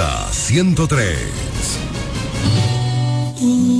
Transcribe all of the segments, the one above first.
Salsa 103.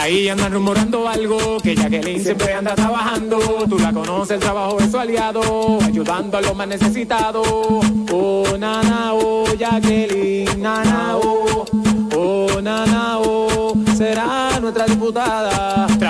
Ahí andan rumorando algo, que Jacqueline siempre anda trabajando. Tú la conoces, el trabajo de su aliado, ayudando a los más necesitados. Oh, nana, oh, Jacqueline, nana, oh, oh, nana, oh, será nuestra diputada.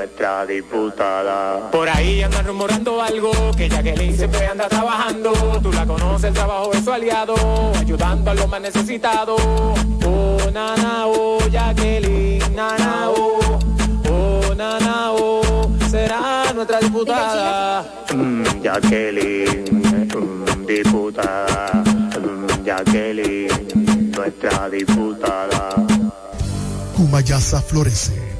nuestra diputada. Por ahí andan rumorando algo, que Jacqueline siempre anda trabajando. Tú la conoces, el trabajo de su aliado, ayudando a los más necesitados. Oh, nana, oh, Jacqueline, nana, oh, oh, nana, oh, será nuestra diputada. Mm, Jacqueline, mm, diputada. Mm, Jacqueline, nuestra diputada. Cumayasa florece.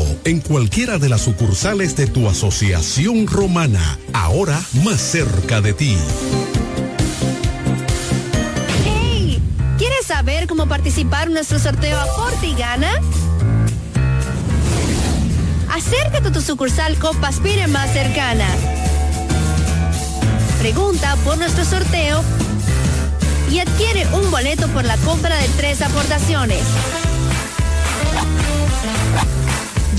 en cualquiera de las sucursales de tu asociación romana, ahora más cerca de ti. ¡Hey! ¿Quieres saber cómo participar en nuestro sorteo Aporte y Gana? Acércate a tu sucursal Copa Aspire más cercana. Pregunta por nuestro sorteo y adquiere un boleto por la compra de tres aportaciones.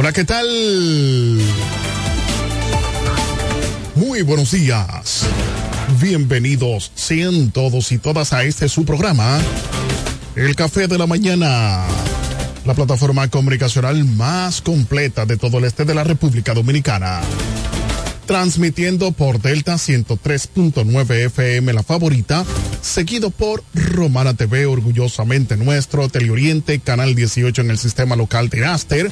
Hola, ¿qué tal? Muy buenos días. Bienvenidos sean todos y todas a este su programa, El Café de la Mañana, la plataforma comunicacional más completa de todo el este de la República Dominicana. Transmitiendo por Delta 103.9 FM La Favorita, seguido por Romana TV, orgullosamente nuestro, Teleoriente, Canal 18 en el sistema local de Aster,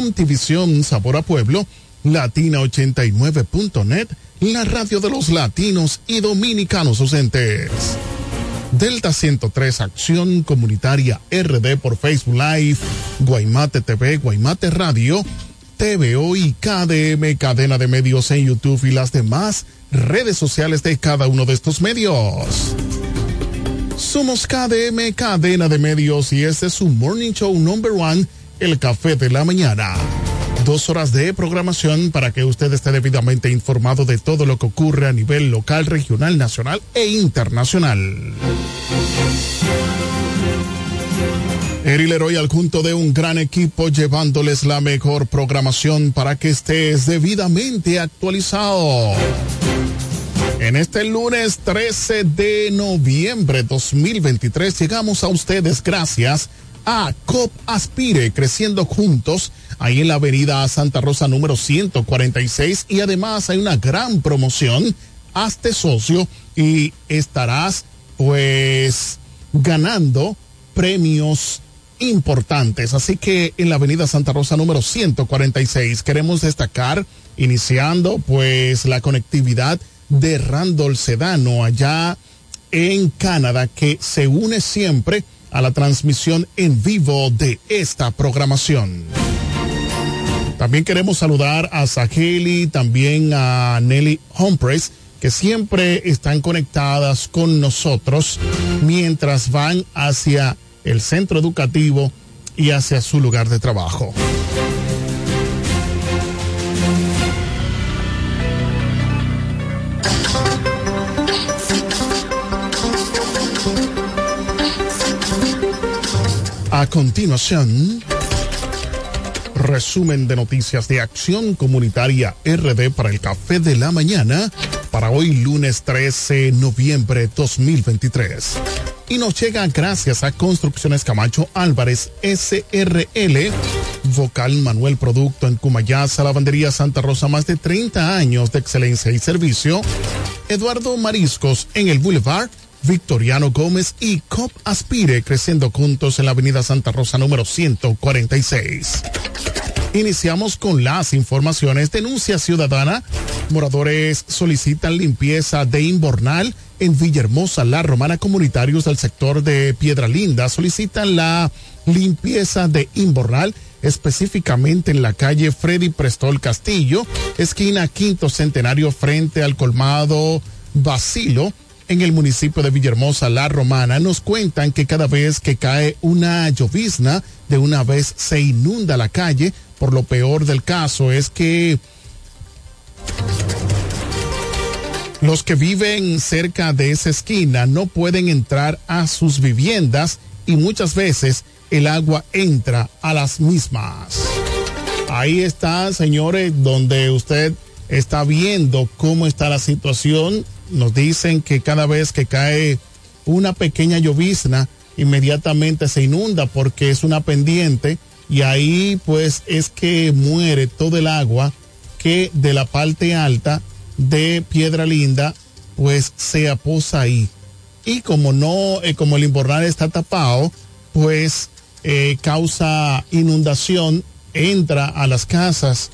MTVision Sabor a Pueblo, Latina89.net, la radio de los latinos y dominicanos ausentes. Delta 103 Acción Comunitaria RD por Facebook Live, Guaymate TV, Guaymate Radio, TVO y KDM, cadena de medios en YouTube y las demás redes sociales de cada uno de estos medios. Somos KDM, cadena de medios, y este es su Morning Show Number One, El Café de la Mañana. Dos horas de programación para que usted esté debidamente informado de todo lo que ocurre a nivel local, regional, nacional e internacional. Eri Leroy al junto de un gran equipo llevándoles la mejor programación para que estés debidamente actualizado. En este lunes 13 de noviembre 2023 llegamos a ustedes gracias COP Aspire, creciendo juntos, ahí en la avenida Santa Rosa número 146 y además hay una gran promoción, hazte socio y estarás pues ganando premios importantes. Así que en la avenida Santa Rosa número 146 queremos destacar, iniciando pues la conectividad de Randall Sedano allá en Canadá, que se une siempre a la transmisión en vivo de esta programación. También queremos saludar a Saheli, también a Nelly Humphreys, que siempre están conectadas con nosotros mientras van hacia el centro educativo y hacia su lugar de trabajo. A continuación, resumen de noticias de Acción Comunitaria RD para el Café de la Mañana para hoy lunes 13 de noviembre 2023. Y nos llega gracias a Construcciones Camacho Álvarez SRL, Vocal Manuel Producto en Cumayasa, Lavandería Santa Rosa, más de 30 años de excelencia y servicio. Eduardo Mariscos en el Boulevard Victoriano Gómez y COP Aspire creciendo juntos en la Avenida Santa Rosa número 146. Iniciamos con las informaciones. Denuncia ciudadana. Moradores solicitan limpieza de inbornal en Villahermosa, La Romana, comunitarios del sector de Piedra Linda solicitan la limpieza de Imbornal, específicamente en la calle Freddy Prestol Castillo, esquina Quinto Centenario frente al colmado Basilo, en el municipio de Villahermosa, La Romana, nos cuentan que cada vez que cae una llovizna, de una vez se inunda la calle. Por lo peor del caso es que los que viven cerca de esa esquina no pueden entrar a sus viviendas y muchas veces el agua entra a las mismas. Ahí está, señores, donde usted está viendo cómo está la situación nos dicen que cada vez que cae una pequeña llovizna, inmediatamente se inunda porque es una pendiente y ahí pues es que muere todo el agua que de la parte alta de Piedra Linda pues se aposa ahí. Y como no, eh, como el invernal está tapado, pues eh, causa inundación, entra a las casas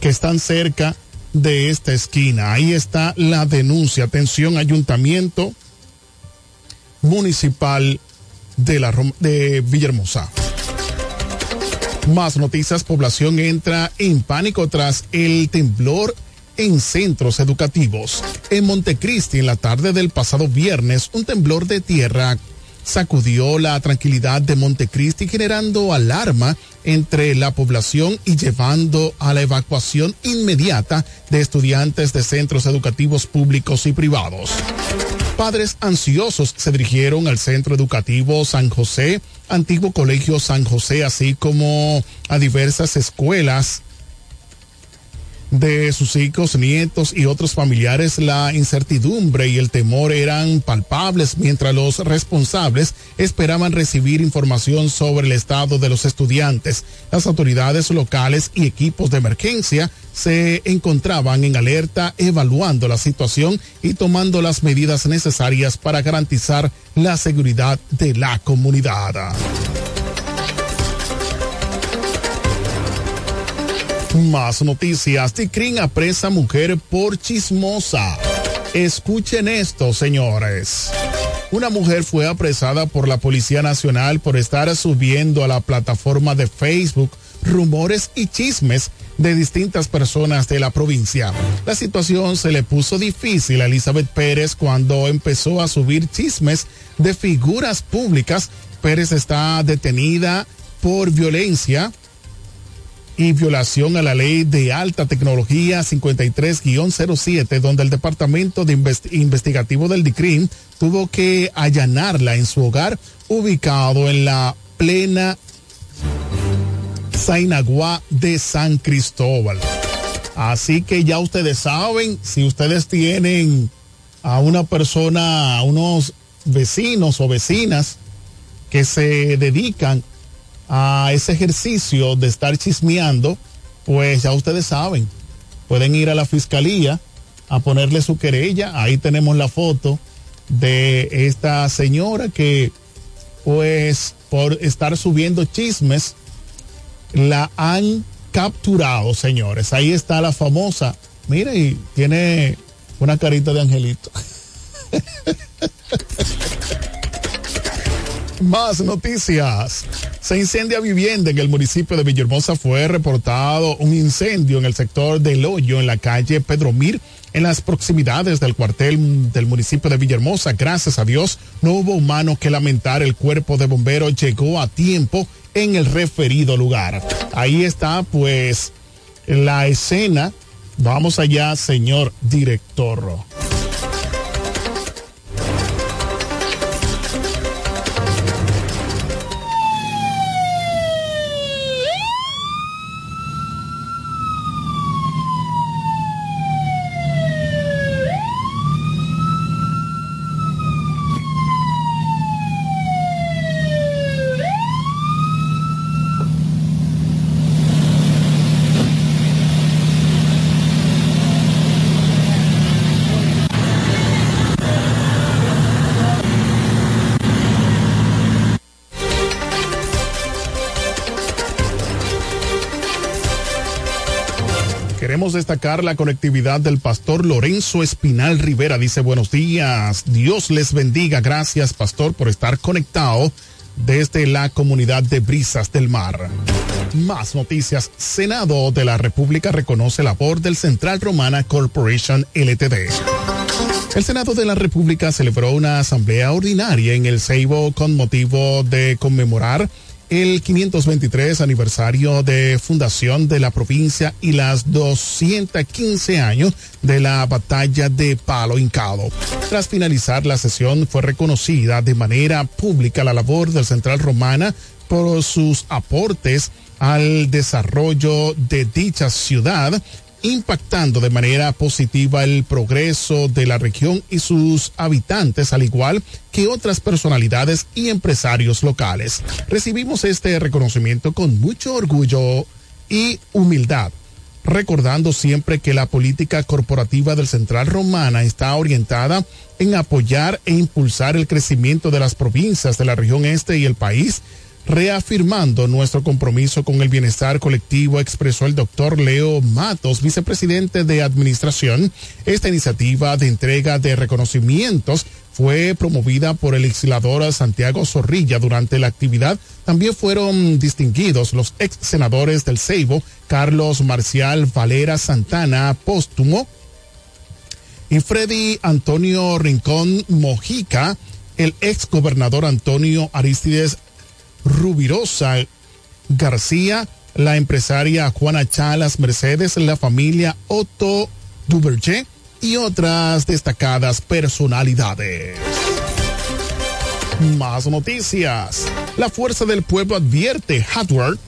que están cerca de esta esquina. Ahí está la denuncia. Atención, ayuntamiento municipal de, la, de Villahermosa. Más noticias, población entra en pánico tras el temblor en centros educativos. En Montecristi, en la tarde del pasado viernes, un temblor de tierra sacudió la tranquilidad de Montecristi generando alarma entre la población y llevando a la evacuación inmediata de estudiantes de centros educativos públicos y privados. Padres ansiosos se dirigieron al Centro Educativo San José, antiguo Colegio San José, así como a diversas escuelas de sus hijos, nietos y otros familiares, la incertidumbre y el temor eran palpables mientras los responsables esperaban recibir información sobre el estado de los estudiantes. Las autoridades locales y equipos de emergencia se encontraban en alerta evaluando la situación y tomando las medidas necesarias para garantizar la seguridad de la comunidad. Más noticias. Ticrin apresa mujer por chismosa. Escuchen esto, señores. Una mujer fue apresada por la Policía Nacional por estar subiendo a la plataforma de Facebook rumores y chismes de distintas personas de la provincia. La situación se le puso difícil a Elizabeth Pérez cuando empezó a subir chismes de figuras públicas. Pérez está detenida por violencia y violación a la ley de alta tecnología 53-07, donde el Departamento de Investigativo del DICRIM tuvo que allanarla en su hogar ubicado en la plena Zainaguá de San Cristóbal. Así que ya ustedes saben, si ustedes tienen a una persona, a unos vecinos o vecinas que se dedican a ese ejercicio de estar chismeando, pues ya ustedes saben, pueden ir a la fiscalía a ponerle su querella. Ahí tenemos la foto de esta señora que, pues, por estar subiendo chismes, la han capturado, señores. Ahí está la famosa. Mire, y tiene una carita de angelito. Más noticias. Se incendia vivienda en el municipio de Villahermosa. Fue reportado un incendio en el sector del Hoyo, en la calle Pedro Mir, en las proximidades del cuartel del municipio de Villahermosa. Gracias a Dios, no hubo humano que lamentar. El cuerpo de bomberos llegó a tiempo en el referido lugar. Ahí está, pues, la escena. Vamos allá, señor director. Destacar la conectividad del pastor Lorenzo Espinal Rivera. Dice buenos días. Dios les bendiga. Gracias, pastor, por estar conectado desde la comunidad de Brisas del Mar. Más noticias. Senado de la República reconoce labor del Central Romana Corporation LTD. El Senado de la República celebró una asamblea ordinaria en el Ceibo con motivo de conmemorar el 523 aniversario de fundación de la provincia y las 215 años de la batalla de Palo Hincado. Tras finalizar la sesión fue reconocida de manera pública la labor del Central Romana por sus aportes al desarrollo de dicha ciudad impactando de manera positiva el progreso de la región y sus habitantes, al igual que otras personalidades y empresarios locales. Recibimos este reconocimiento con mucho orgullo y humildad, recordando siempre que la política corporativa del Central Romana está orientada en apoyar e impulsar el crecimiento de las provincias de la región este y el país, reafirmando nuestro compromiso con el bienestar colectivo, expresó el doctor Leo Matos, vicepresidente de Administración. Esta iniciativa de entrega de reconocimientos fue promovida por el legislador Santiago Zorrilla durante la actividad. También fueron distinguidos los ex senadores del Ceibo, Carlos Marcial Valera Santana, póstumo, y Freddy Antonio Rincón Mojica, el ex gobernador Antonio Aristides Rubirosa García, la empresaria Juana Chalas Mercedes, la familia Otto Duverger y otras destacadas personalidades. Más noticias. La Fuerza del Pueblo advierte hardware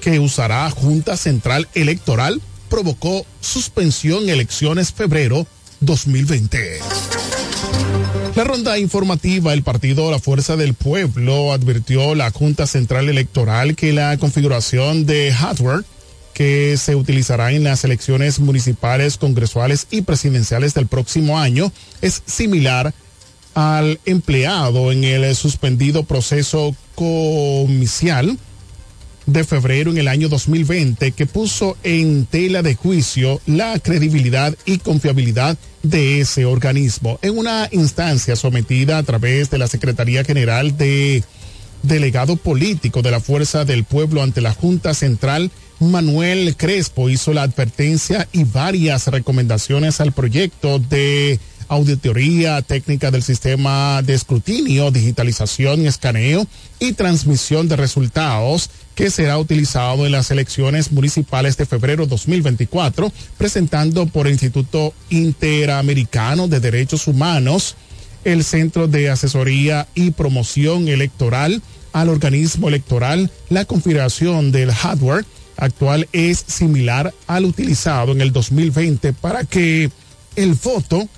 que usará Junta Central Electoral provocó suspensión elecciones febrero 2020. La ronda informativa, el partido La Fuerza del Pueblo advirtió la Junta Central Electoral que la configuración de hardware que se utilizará en las elecciones municipales, congresuales y presidenciales del próximo año es similar al empleado en el suspendido proceso comicial de febrero en el año 2020 que puso en tela de juicio la credibilidad y confiabilidad de ese organismo en una instancia sometida a través de la Secretaría General de Delegado Político de la Fuerza del Pueblo ante la Junta Central. Manuel Crespo hizo la advertencia y varias recomendaciones al proyecto de auditoría técnica del sistema de escrutinio, digitalización, escaneo y transmisión de resultados que será utilizado en las elecciones municipales de febrero 2024, presentando por el Instituto Interamericano de Derechos Humanos, el Centro de Asesoría y Promoción Electoral al organismo electoral, la configuración del hardware actual es similar al utilizado en el 2020 para que el voto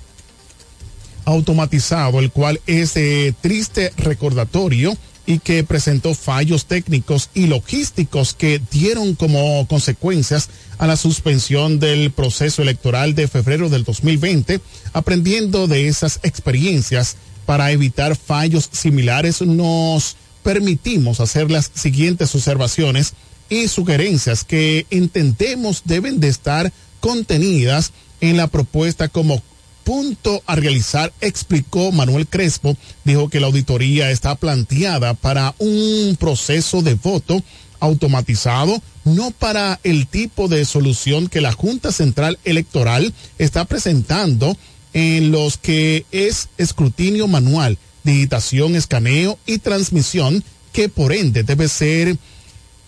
automatizado, el cual es triste recordatorio y que presentó fallos técnicos y logísticos que dieron como consecuencias a la suspensión del proceso electoral de febrero del 2020, aprendiendo de esas experiencias. Para evitar fallos similares, nos permitimos hacer las siguientes observaciones y sugerencias que entendemos deben de estar contenidas en la propuesta como punto a realizar, explicó Manuel Crespo, dijo que la auditoría está planteada para un proceso de voto automatizado, no para el tipo de solución que la Junta Central Electoral está presentando en los que es escrutinio manual, digitación, escaneo y transmisión, que por ende debe ser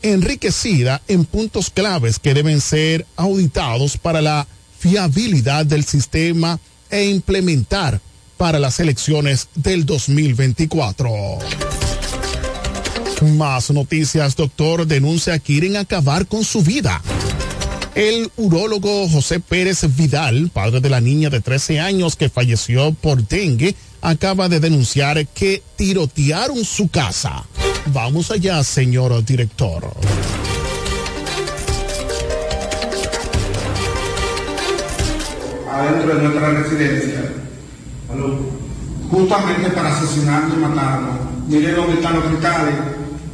enriquecida en puntos claves que deben ser auditados para la fiabilidad del sistema e implementar para las elecciones del 2024. Más noticias, doctor denuncia quieren acabar con su vida. El urólogo José Pérez Vidal, padre de la niña de 13 años que falleció por dengue, acaba de denunciar que tirotearon su casa. Vamos allá, señor director. Adentro de nuestra residencia, justamente para asesinarnos y matarnos. Miren dónde están los cristales,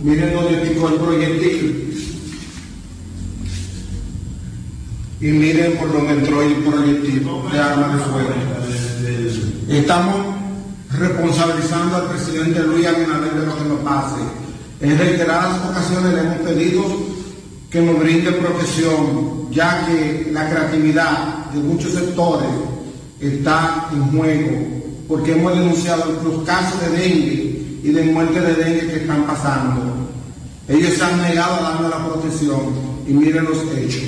miren dónde picó el proyectil. y miren por dónde entró el proyectil de armas de fuego. Estamos responsabilizando al presidente Luis Abinader de lo que nos pase. En reiteradas ocasiones le hemos pedido que nos brinde protección, ya que la creatividad de muchos sectores está en juego, porque hemos denunciado los casos de dengue y de muerte de dengue que están pasando. Ellos se han negado a darnos la protección y miren los hechos.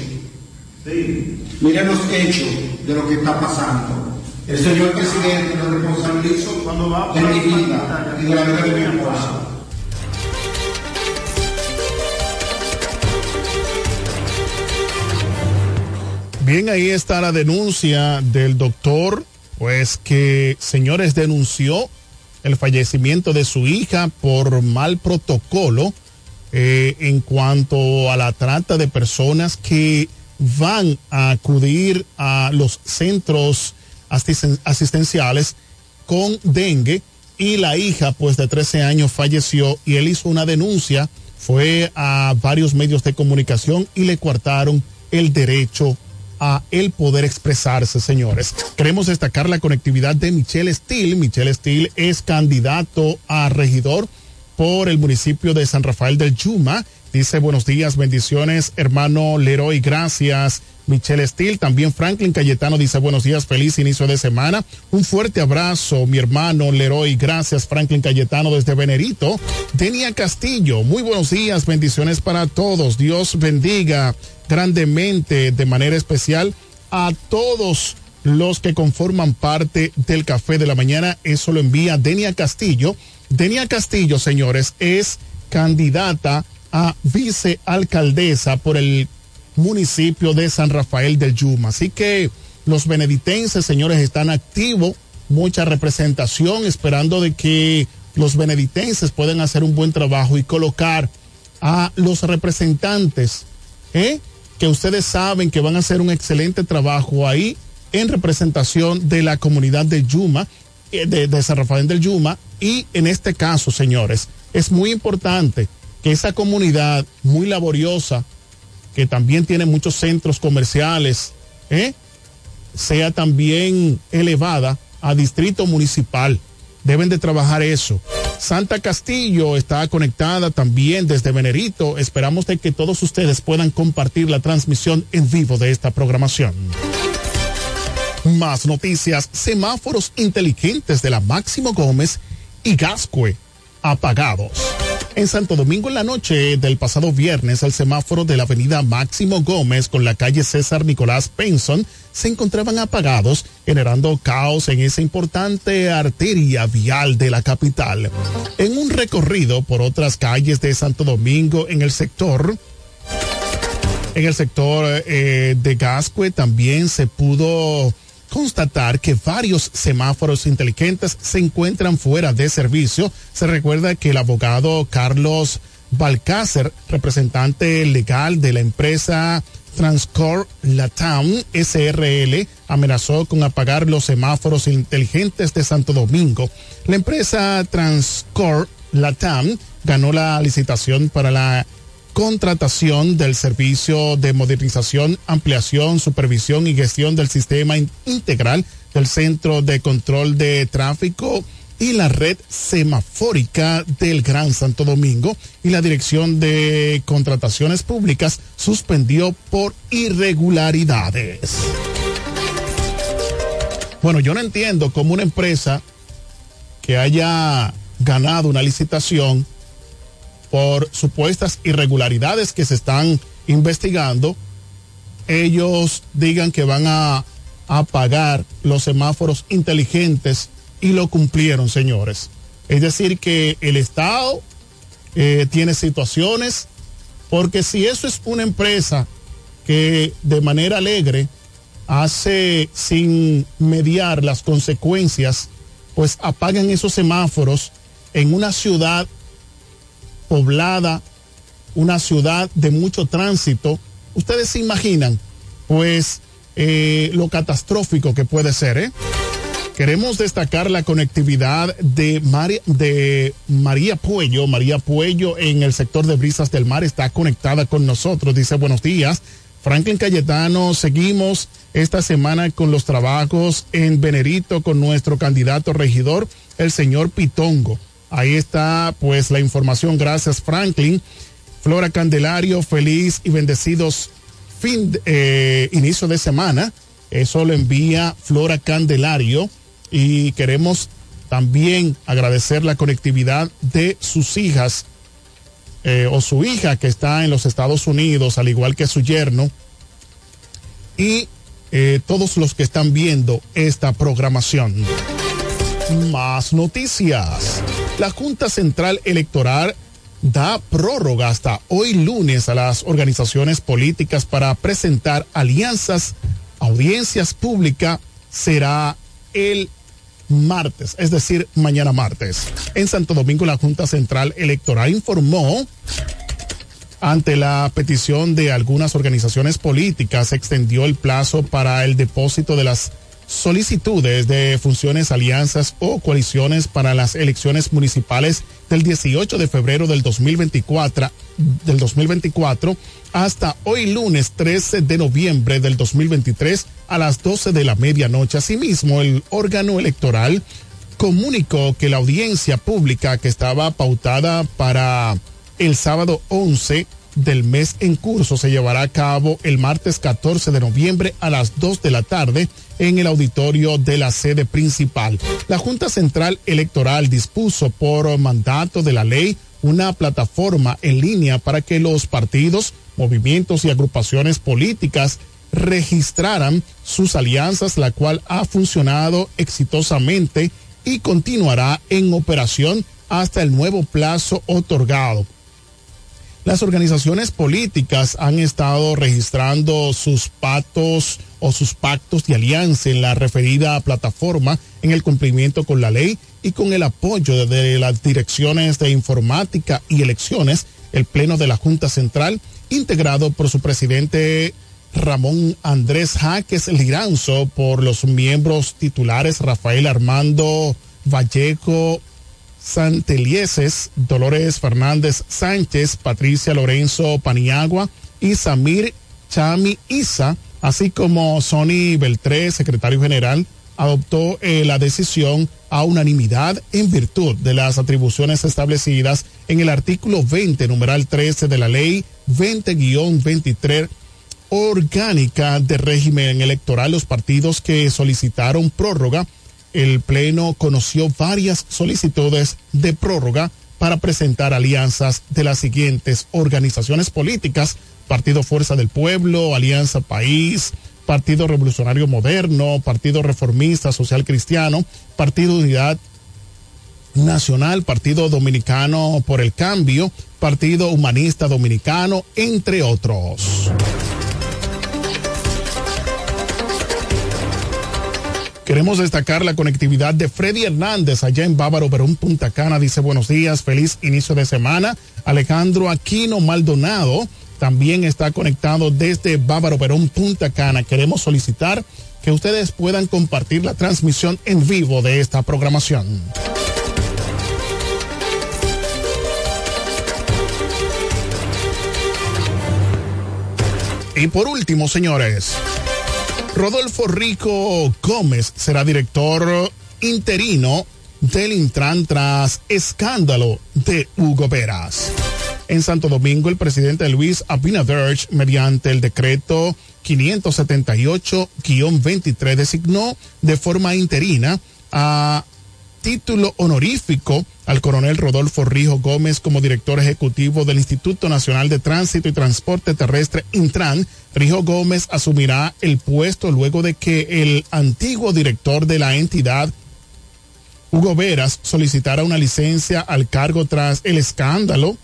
Miren los hechos de lo que está pasando. El señor presidente nos responsabilizo de mi vida y de la vida de mi esposa. Bien, ahí está la denuncia del doctor, pues que, señores, denunció el fallecimiento de su hija por mal protocolo eh, en cuanto a la trata de personas que van a acudir a los centros asisten- asistenciales con dengue y la hija pues de 13 años falleció y él hizo una denuncia, fue a varios medios de comunicación y le coartaron el derecho a el poder expresarse, señores. Queremos destacar la conectividad de Michelle Steele. Michelle Steele es candidato a regidor por el municipio de San Rafael del Yuma. Dice buenos días, bendiciones, hermano Leroy, gracias. Michelle Steele, también Franklin Cayetano dice buenos días, feliz inicio de semana. Un fuerte abrazo, mi hermano Leroy, gracias Franklin Cayetano desde Venerito. Denia Castillo, muy buenos días, bendiciones para todos. Dios bendiga grandemente, de manera especial, a todos los que conforman parte del café de la mañana. Eso lo envía Denia Castillo. Denia Castillo, señores, es candidata a vicealcaldesa por el municipio de San Rafael del Yuma. Así que los beneditenses, señores, están activos, mucha representación, esperando de que los beneditenses puedan hacer un buen trabajo y colocar a los representantes, ¿eh? Que ustedes saben que van a hacer un excelente trabajo ahí en representación de la comunidad de Yuma, eh, de, San Rafael del Yuma, y en este caso, señores, es muy importante que esa comunidad muy laboriosa, que también tiene muchos centros comerciales, ¿eh? sea también elevada a distrito municipal. Deben de trabajar eso. Santa Castillo está conectada también desde Venerito. Esperamos de que todos ustedes puedan compartir la transmisión en vivo de esta programación. Más noticias, semáforos inteligentes de la Máximo Gómez y Gascue apagados. En Santo Domingo en la noche del pasado viernes, el semáforo de la avenida Máximo Gómez con la calle César Nicolás Penson se encontraban apagados, generando caos en esa importante arteria vial de la capital. En un recorrido por otras calles de Santo Domingo en el sector, en el sector eh, de Gascue también se pudo constatar que varios semáforos inteligentes se encuentran fuera de servicio. Se recuerda que el abogado Carlos Balcácer, representante legal de la empresa Transcor Latam SRL, amenazó con apagar los semáforos inteligentes de Santo Domingo. La empresa Transcor Latam ganó la licitación para la contratación del servicio de modernización, ampliación, supervisión y gestión del sistema in- integral del Centro de Control de Tráfico y la red semafórica del Gran Santo Domingo y la Dirección de Contrataciones Públicas suspendió por irregularidades. Bueno, yo no entiendo cómo una empresa que haya ganado una licitación por supuestas irregularidades que se están investigando, ellos digan que van a apagar los semáforos inteligentes y lo cumplieron, señores. Es decir, que el Estado eh, tiene situaciones, porque si eso es una empresa que de manera alegre hace sin mediar las consecuencias, pues apagan esos semáforos en una ciudad poblada, una ciudad de mucho tránsito. Ustedes se imaginan, pues, eh, lo catastrófico que puede ser, ¿eh? Queremos destacar la conectividad de, de María Puello. María Puello en el sector de Brisas del Mar está conectada con nosotros. Dice buenos días. Franklin Cayetano, seguimos esta semana con los trabajos en Venerito con nuestro candidato regidor, el señor Pitongo. Ahí está pues la información. Gracias Franklin. Flora Candelario, feliz y bendecidos fin, eh, inicio de semana. Eso lo envía Flora Candelario y queremos también agradecer la conectividad de sus hijas eh, o su hija que está en los Estados Unidos, al igual que su yerno, y eh, todos los que están viendo esta programación. Más noticias. La Junta Central Electoral da prórroga hasta hoy lunes a las organizaciones políticas para presentar alianzas, audiencias públicas. Será el martes, es decir, mañana martes. En Santo Domingo, la Junta Central Electoral informó ante la petición de algunas organizaciones políticas, extendió el plazo para el depósito de las solicitudes de funciones, alianzas o coaliciones para las elecciones municipales del 18 de febrero del 2024, del 2024 hasta hoy lunes 13 de noviembre del 2023 a las 12 de la medianoche. Asimismo, el órgano electoral comunicó que la audiencia pública que estaba pautada para el sábado 11 del mes en curso se llevará a cabo el martes 14 de noviembre a las 2 de la tarde en el auditorio de la sede principal. La Junta Central Electoral dispuso por mandato de la ley una plataforma en línea para que los partidos, movimientos y agrupaciones políticas registraran sus alianzas, la cual ha funcionado exitosamente y continuará en operación hasta el nuevo plazo otorgado. Las organizaciones políticas han estado registrando sus patos o sus pactos de alianza en la referida plataforma en el cumplimiento con la ley y con el apoyo de las direcciones de informática y elecciones, el Pleno de la Junta Central, integrado por su presidente Ramón Andrés Jaques Liranzo, por los miembros titulares Rafael Armando Vallejo Santelieses, Dolores Fernández Sánchez, Patricia Lorenzo Paniagua y Samir Chami Isa, así como Sony Beltré, secretario general, adoptó eh, la decisión a unanimidad en virtud de las atribuciones establecidas en el artículo 20, numeral 13 de la ley 20-23 orgánica de régimen electoral. Los partidos que solicitaron prórroga el Pleno conoció varias solicitudes de prórroga para presentar alianzas de las siguientes organizaciones políticas, Partido Fuerza del Pueblo, Alianza País, Partido Revolucionario Moderno, Partido Reformista Social Cristiano, Partido Unidad Nacional, Partido Dominicano por el Cambio, Partido Humanista Dominicano, entre otros. Queremos destacar la conectividad de Freddy Hernández allá en Bávaro, Perón, Punta Cana. Dice buenos días, feliz inicio de semana. Alejandro Aquino Maldonado también está conectado desde Bávaro, Perón, Punta Cana. Queremos solicitar que ustedes puedan compartir la transmisión en vivo de esta programación. Y por último, señores, Rodolfo Rico Gómez será director interino del Intran tras escándalo de Hugo Veras. En Santo Domingo, el presidente Luis Abinader, mediante el decreto 578-23, designó de forma interina a título honorífico al coronel Rodolfo Rijo Gómez como director ejecutivo del Instituto Nacional de Tránsito y Transporte Terrestre Intran. Rijo Gómez asumirá el puesto luego de que el antiguo director de la entidad, Hugo Veras, solicitara una licencia al cargo tras el escándalo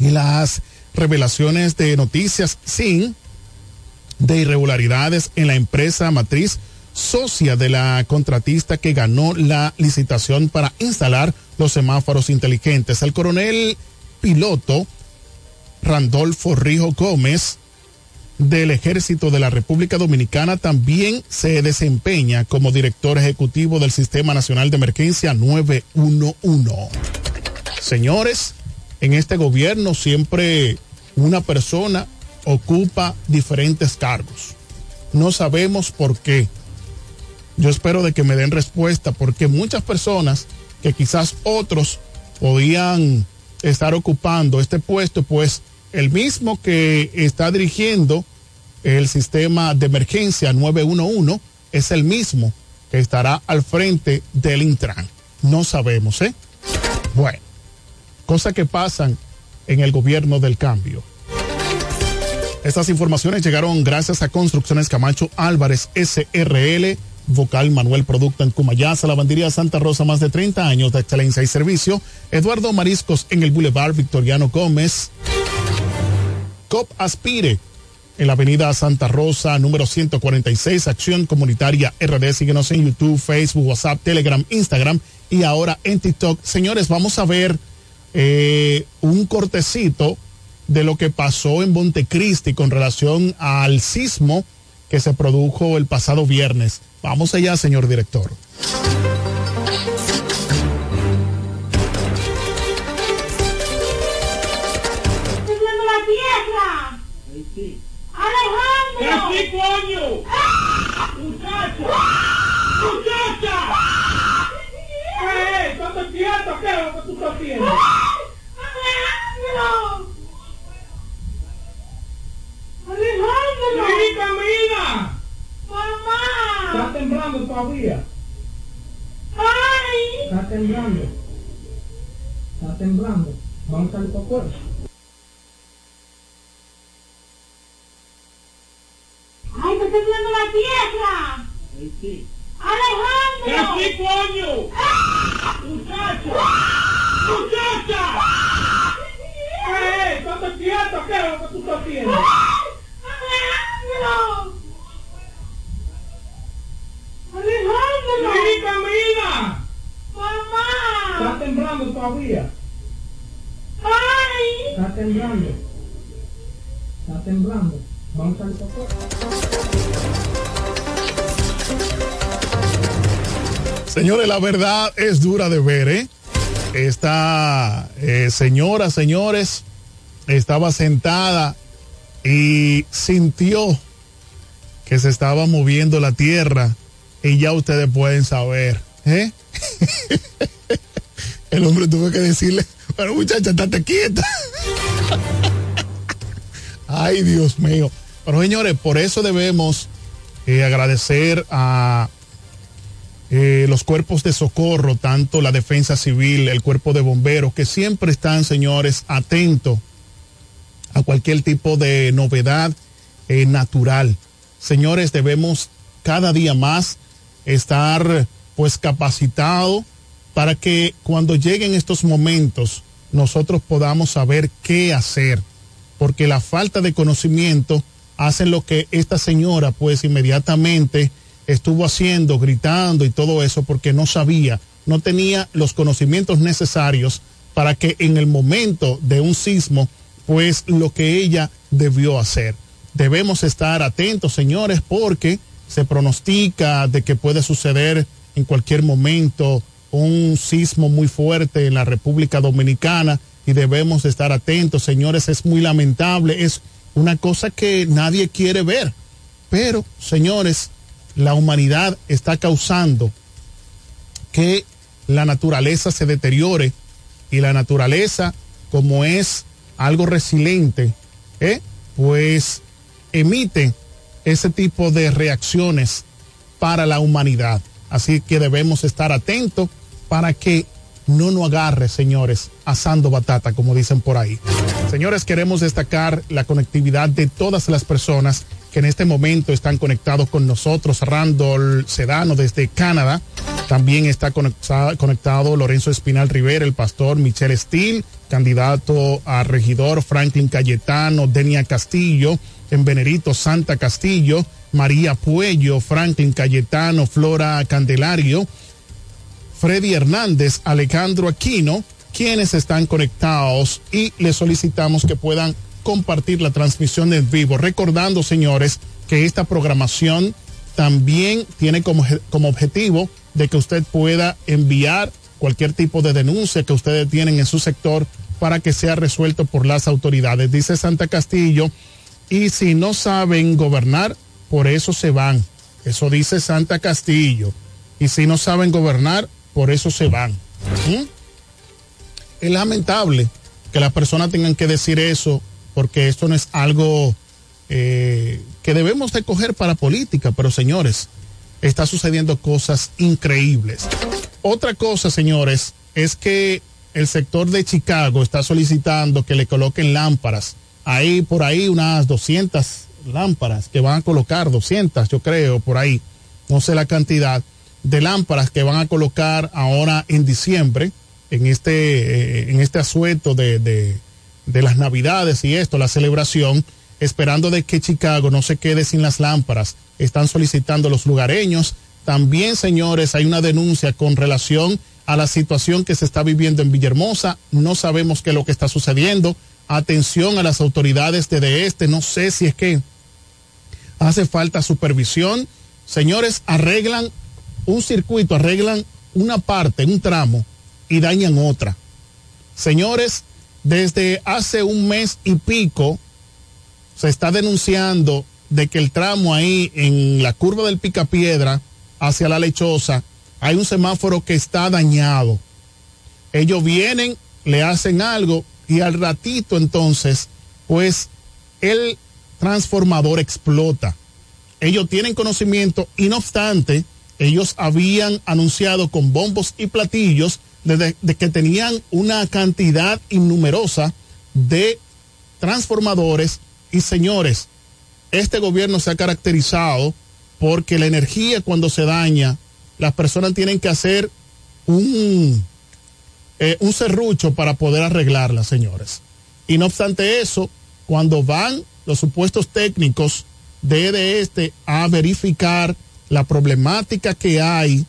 y las revelaciones de noticias sin de irregularidades en la empresa matriz socia de la contratista que ganó la licitación para instalar los semáforos inteligentes. El coronel piloto Randolfo Rijo Gómez del Ejército de la República Dominicana también se desempeña como director ejecutivo del Sistema Nacional de Emergencia 911. Señores, en este gobierno siempre una persona ocupa diferentes cargos. No sabemos por qué. Yo espero de que me den respuesta porque muchas personas que quizás otros podían estar ocupando este puesto, pues el mismo que está dirigiendo el sistema de emergencia 911 es el mismo que estará al frente del Intran. No sabemos, ¿eh? Bueno, cosas que pasan en el gobierno del cambio. Estas informaciones llegaron gracias a Construcciones Camacho Álvarez SRL, Vocal Manuel Producto en Cumayasa, Lavandería Santa Rosa, más de 30 años de excelencia y servicio. Eduardo Mariscos en el Boulevard Victoriano Gómez. COP Aspire en la avenida Santa Rosa, número 146, Acción Comunitaria RD. Síguenos en YouTube, Facebook, WhatsApp, Telegram, Instagram y ahora en TikTok. Señores, vamos a ver eh, un cortecito de lo que pasó en Montecristi con relación al sismo que se produjo el pasado viernes. Vamos allá, señor director. ¡Subiendo la tierra! ¡Alejandro! ¡Sí, coño! ¡Muchacha! ¡Muchacha! ¿Qué es? ¿Estás despierta? ¿Qué es lo que tú estás haciendo? ¡Alejandro! ¡Alejandro! ¡Sí, camina! ¡Mamá! ¿Estás temblando todavía? ¡Ay! ¿Estás temblando? ¿Estás temblando? Vamos a salir para afuera. ¡Ay, está temblando la tierra! Sí, sí. ¡Alejandro! ¡Que sí, coño! ¡Muchacha! ¡Muchacha! ¿Qué es? ¿Estás despierta? ¿Qué es lo que tú estás haciendo? Señores, la verdad es dura de ver, ¿eh? Esta eh, señora, señores, estaba sentada y sintió que se estaba moviendo la tierra y ya ustedes pueden saber, ¿eh? El hombre tuvo que decirle, pero muchacha, estate quieta. Ay, Dios mío. Pero señores, por eso debemos eh, agradecer a eh, los cuerpos de socorro, tanto la defensa civil, el cuerpo de bomberos, que siempre están, señores, atentos a cualquier tipo de novedad eh, natural. Señores, debemos cada día más estar pues capacitados para que cuando lleguen estos momentos nosotros podamos saber qué hacer, porque la falta de conocimiento hace lo que esta señora pues inmediatamente estuvo haciendo, gritando y todo eso porque no sabía, no tenía los conocimientos necesarios para que en el momento de un sismo, pues lo que ella debió hacer. Debemos estar atentos, señores, porque se pronostica de que puede suceder en cualquier momento un sismo muy fuerte en la República Dominicana y debemos estar atentos, señores, es muy lamentable, es una cosa que nadie quiere ver. Pero, señores, la humanidad está causando que la naturaleza se deteriore y la naturaleza, como es algo resiliente, ¿eh? pues emite ese tipo de reacciones para la humanidad. Así que debemos estar atentos para que no nos agarre, señores, asando batata, como dicen por ahí. Señores, queremos destacar la conectividad de todas las personas que en este momento están conectados con nosotros. Randall Sedano desde Canadá. También está conectado Lorenzo Espinal Rivera, el pastor Michel Steele, candidato a regidor Franklin Cayetano, Denia Castillo, en Venerito Santa Castillo, María Puello, Franklin Cayetano, Flora Candelario, Freddy Hernández, Alejandro Aquino, quienes están conectados y les solicitamos que puedan compartir la transmisión en vivo. Recordando, señores, que esta programación también tiene como, como objetivo de que usted pueda enviar cualquier tipo de denuncia que ustedes tienen en su sector para que sea resuelto por las autoridades. Dice Santa Castillo Y si no saben gobernar, por eso se van. Eso dice Santa Castillo. Y si no saben gobernar, por eso se van. ¿Mm? Es lamentable que las personas tengan que decir eso, porque esto no es algo eh, que debemos de coger para política, pero señores, está sucediendo cosas increíbles. Otra cosa, señores, es que el sector de Chicago está solicitando que le coloquen lámparas. Hay por ahí unas 200 lámparas que van a colocar, 200 yo creo, por ahí, no sé la cantidad de lámparas que van a colocar ahora en diciembre, en este, eh, en este asueto de, de las navidades y esto, la celebración, esperando de que Chicago no se quede sin las lámparas. Están solicitando los lugareños. También, señores, hay una denuncia con relación a la situación que se está viviendo en Villahermosa. No sabemos qué es lo que está sucediendo. Atención a las autoridades de este. No sé si es que hace falta supervisión. Señores, arreglan un circuito, arreglan una parte, un tramo y dañan otra. Señores, desde hace un mes y pico se está denunciando de que el tramo ahí en la curva del Picapiedra hacia la lechosa hay un semáforo que está dañado. Ellos vienen, le hacen algo y al ratito entonces, pues el transformador explota. Ellos tienen conocimiento y no obstante, ellos habían anunciado con bombos y platillos de, que tenían una cantidad innumerosa de transformadores y señores, este gobierno se ha caracterizado porque la energía cuando se daña, las personas tienen que hacer un, eh, un serrucho para poder arreglarla, señores. Y no obstante eso, cuando van los supuestos técnicos de, este a verificar la problemática que hay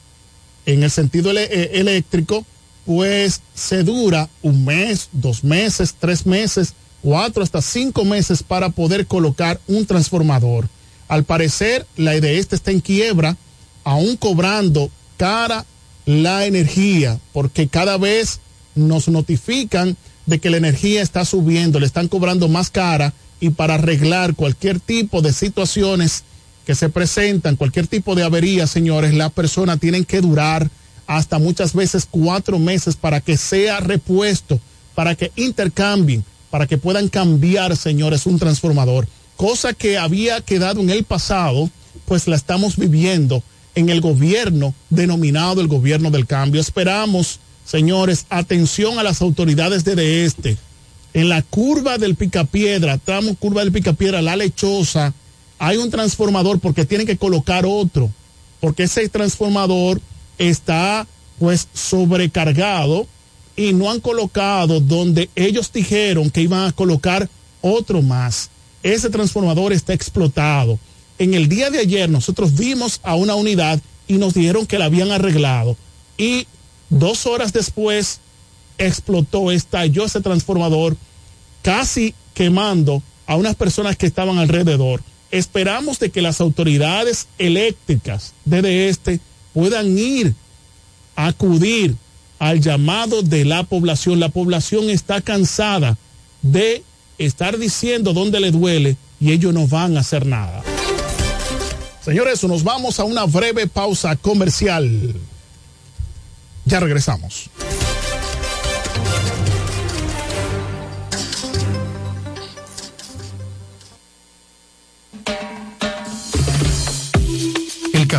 en el sentido ele eléctrico, pues se dura un mes, dos meses, tres meses, cuatro hasta cinco meses para poder colocar un transformador. Al parecer, la de este está en quiebra, aún cobrando cara la energía, porque cada vez nos notifican de que la energía está subiendo, le están cobrando más cara y para arreglar cualquier tipo de situaciones que se presentan, cualquier tipo de avería, señores, las personas tienen que durar hasta muchas veces cuatro meses para que sea repuesto, para que intercambien, para que puedan cambiar, señores, un transformador. Cosa que había quedado en el pasado, pues la estamos viviendo en el gobierno denominado el gobierno del cambio. Esperamos, señores, atención a las autoridades de este. En la curva del Picapiedra, tramo curva del Picapiedra, la lechosa, hay un transformador porque tienen que colocar otro, porque ese transformador está pues sobrecargado y no han colocado donde ellos dijeron que iban a colocar otro más. Ese transformador está explotado. En el día de ayer nosotros vimos a una unidad y nos dijeron que la habían arreglado y dos horas después explotó, estalló ese transformador casi quemando a unas personas que estaban alrededor. Esperamos de que las autoridades eléctricas de este puedan ir a acudir al llamado de la población. La población está cansada de estar diciendo dónde le duele y ellos no van a hacer nada. Señores, nos vamos a una breve pausa comercial. Ya regresamos.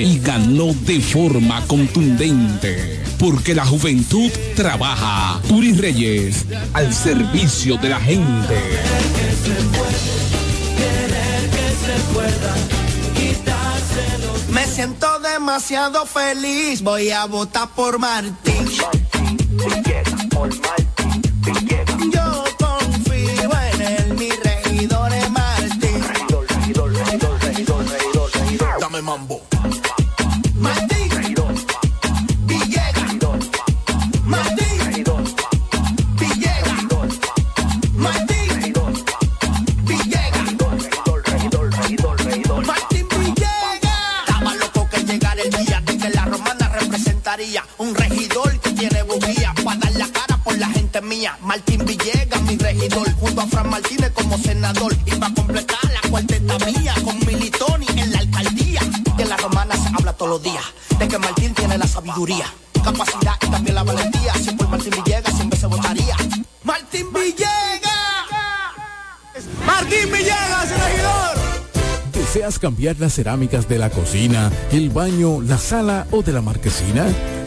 y ganó de forma contundente. Porque la juventud trabaja. Turi Reyes, al servicio de la gente. Me siento demasiado feliz, voy a votar por Martín. Yo confío en él, mi regidor es Martín. Dame mambo. Martín Villegas, mi regidor, junto a Fran Martínez como senador. Y para completar la cuarteta mía con Militoni en la alcaldía. En la romana se habla todos los días de que Martín tiene la sabiduría, capacidad y también la valentía. Si por Martín Villegas siempre se votaría. Martín Villegas. Martín Villegas, regidor. ¿Deseas cambiar las cerámicas de la cocina, el baño, la sala o de la marquesina?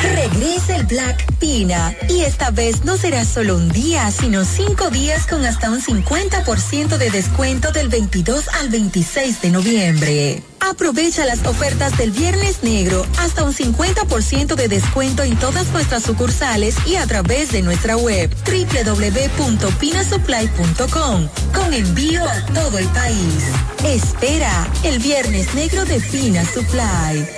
Regresa el Black Pina y esta vez no será solo un día, sino cinco días con hasta un 50% de descuento del 22 al 26 de noviembre. Aprovecha las ofertas del Viernes Negro, hasta un 50% de descuento en todas nuestras sucursales y a través de nuestra web www.pinasupply.com con envío a todo el país. Espera el Viernes Negro de Pina Supply.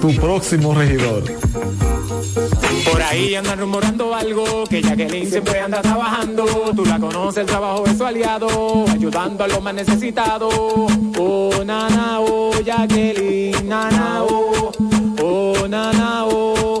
tu próximo regidor. Por ahí andan rumorando algo, que Jacqueline siempre anda trabajando. Tú la conoces, el trabajo es su aliado, ayudando a los más necesitados. Oh, nana, oh, Jacqueline, nana, oh, oh, nana, oh,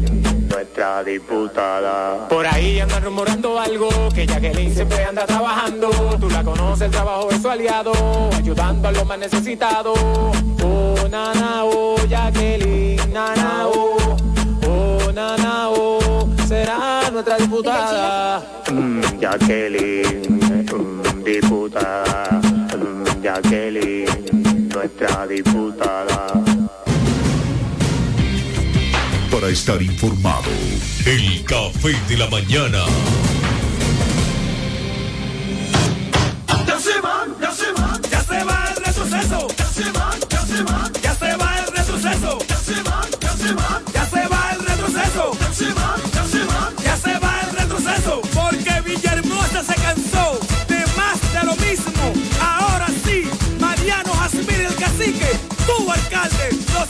nuestra diputada. Por ahí andan rumorando algo, que Jacqueline siempre anda trabajando. Tú la conoces, el trabajo es su aliado, ayudando a los más necesitados. Oh, nana, oh, Jacqueline, nana, oh, oh, nana, oh, será nuestra diputada. Mm, Jacqueline, mm, diputada, mm, Jacqueline, nuestra diputada. Para estar informado, el café de la mañana. Ya se van, ya se van, ya se va el retroceso. Ya se van, ya se van, ya se va el retroceso. Ya se van, ya se van, ya se va el retroceso. Ya se van, ya se van, ya se va el retroceso. Porque Villahermosa se cansó de más de lo mismo. Ahora sí, Mariano Jasmine el cacique, tu alcalde,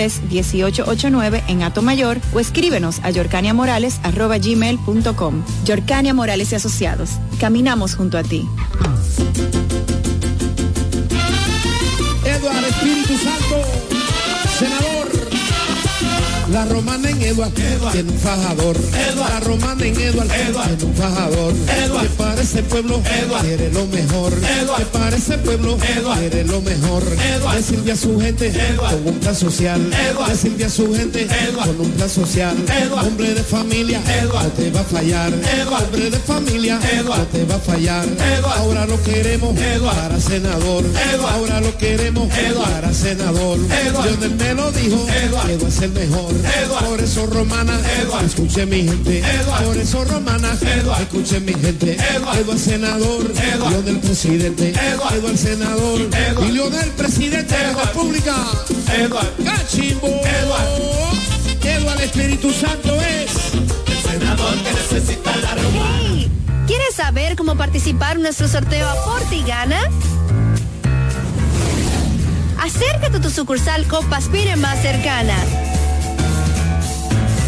809-553-1889 en Atomayor o escríbenos a yorcaniamorales.gmail.com. Yorcania Morales y Asociados. Caminamos junto a ti. La romana en Eduard, tiene un fajador. La romana en Eduard, tiene un fajador. Que para ese pueblo quiere lo mejor. Que para ese pueblo quiere lo mejor. Decirle a su gente con un plan social. Decirle a su gente con un plan social. Hombre de familia, no te va a fallar. Hombre de familia, no te va a fallar. Ahora lo queremos para senador. Ahora lo queremos para senador. Lionel me lo dijo, Eduard es el mejor. Por eso romana, escuche mi gente. Por eso romana, escuche mi gente. Eduard senador, Lionel presidente. Eduard senador, y Lionel presidente de la República. Cachimbo. Eduard Espíritu Santo es el senador que necesita la romana. Hey, ¿Quieres saber cómo participar en nuestro sorteo Aporte y Gana? Acércate a tu sucursal Copaspire más cercana.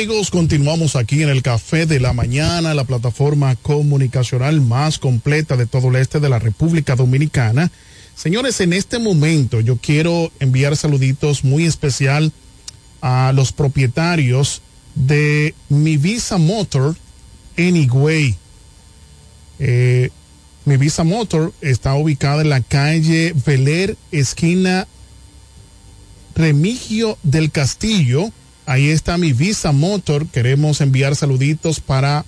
Amigos, continuamos aquí en el Café de la Mañana, la plataforma comunicacional más completa de todo el este de la República Dominicana. Señores, en este momento yo quiero enviar saluditos muy especial a los propietarios de Mi Visa Motor Higüey. Eh, Mi Visa Motor está ubicada en la calle Veler, esquina Remigio del Castillo. Ahí está mi Visa Motor. Queremos enviar saluditos para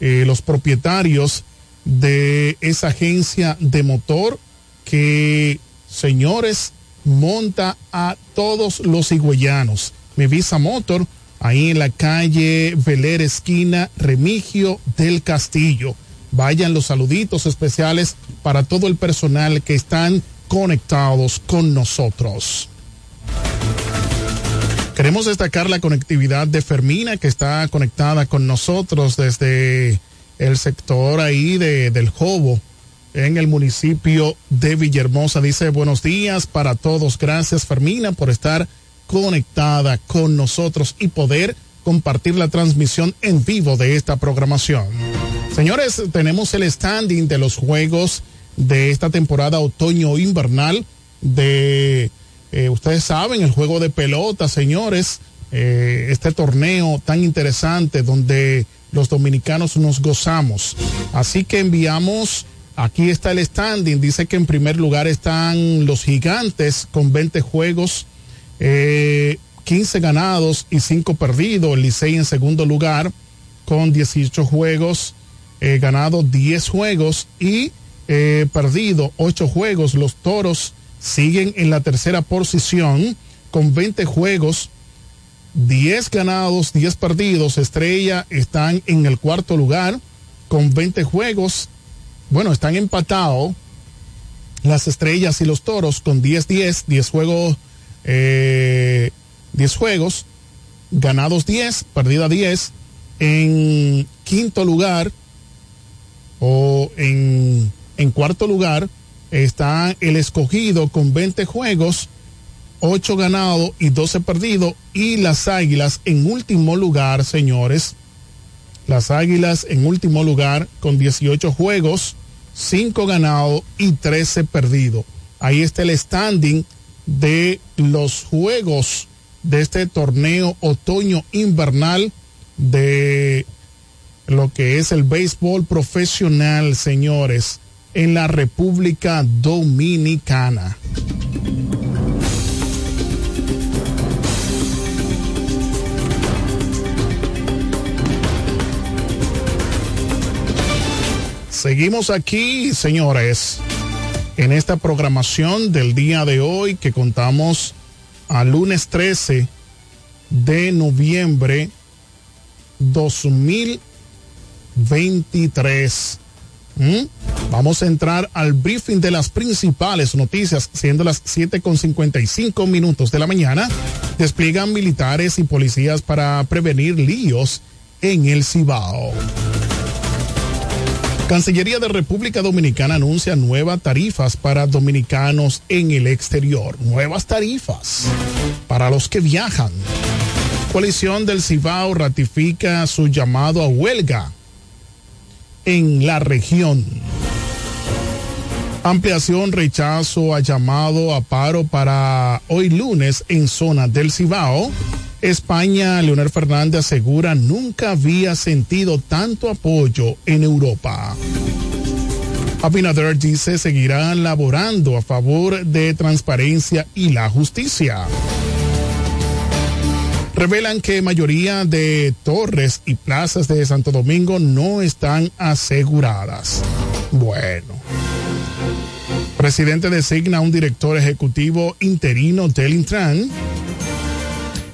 eh, los propietarios de esa agencia de motor que, señores, monta a todos los higüeyanos. Mi Visa Motor, ahí en la calle Veler, esquina Remigio del Castillo. Vayan los saluditos especiales para todo el personal que están conectados con nosotros. Queremos destacar la conectividad de Fermina que está conectada con nosotros desde el sector ahí de, del Jobo en el municipio de Villahermosa. Dice buenos días para todos. Gracias Fermina por estar conectada con nosotros y poder compartir la transmisión en vivo de esta programación. Señores, tenemos el standing de los juegos de esta temporada otoño-invernal de eh, ustedes saben, el juego de pelota, señores, eh, este torneo tan interesante donde los dominicanos nos gozamos. Así que enviamos, aquí está el standing, dice que en primer lugar están los gigantes con 20 juegos, eh, 15 ganados y 5 perdidos, el Licey en segundo lugar con 18 juegos, eh, ganado 10 juegos y eh, perdido 8 juegos, los toros siguen en la tercera posición con 20 juegos, 10 ganados, 10 perdidos. Estrella están en el cuarto lugar con 20 juegos. Bueno, están empatados las estrellas y los toros con 10-10, 10 juegos, eh, 10 juegos, ganados 10, perdida 10. En quinto lugar o en, en cuarto lugar está el escogido con 20 juegos, 8 ganados y 12 perdidos. Y las águilas en último lugar, señores. Las águilas en último lugar con 18 juegos, 5 ganados y 13 perdidos. Ahí está el standing de los juegos de este torneo otoño-invernal de lo que es el béisbol profesional, señores en la República Dominicana. Seguimos aquí, señores, en esta programación del día de hoy que contamos al lunes 13 de noviembre 2023. ¿Mm? Vamos a entrar al briefing de las principales noticias, siendo las 7 con 55 minutos de la mañana. Despliegan militares y policías para prevenir líos en el Cibao. Cancillería de República Dominicana anuncia nuevas tarifas para dominicanos en el exterior. Nuevas tarifas para los que viajan. Coalición del Cibao ratifica su llamado a huelga en la región. Ampliación, rechazo a llamado a paro para hoy lunes en zona del Cibao. España, Leonel Fernández asegura nunca había sentido tanto apoyo en Europa. Abinader dice seguirá laborando a favor de transparencia y la justicia. Revelan que mayoría de torres y plazas de Santo Domingo no están aseguradas. Bueno. Presidente designa un director ejecutivo interino del Intran.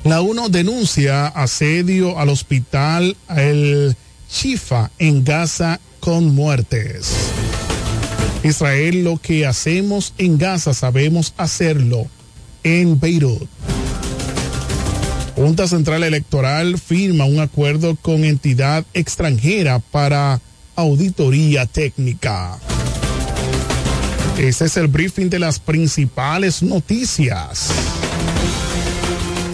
La UNO denuncia asedio al hospital El Shifa en Gaza con muertes. Israel, lo que hacemos en Gaza sabemos hacerlo en Beirut. Junta Central Electoral firma un acuerdo con entidad extranjera para auditoría técnica. Este es el briefing de las principales noticias.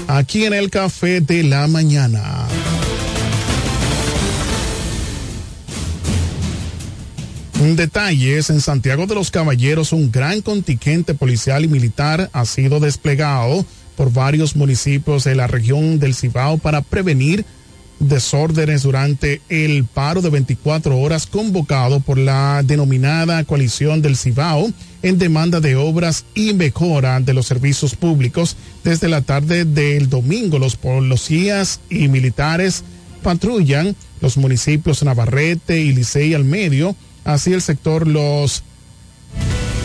Aquí en el café de la mañana. Un detalle es en Santiago de los Caballeros un gran contingente policial y militar ha sido desplegado por varios municipios de la región del Cibao para prevenir desórdenes durante el paro de 24 horas convocado por la denominada coalición del Cibao en demanda de obras y mejora de los servicios públicos. Desde la tarde del domingo, los policías y militares patrullan los municipios Navarrete y Licey al medio, así el sector Los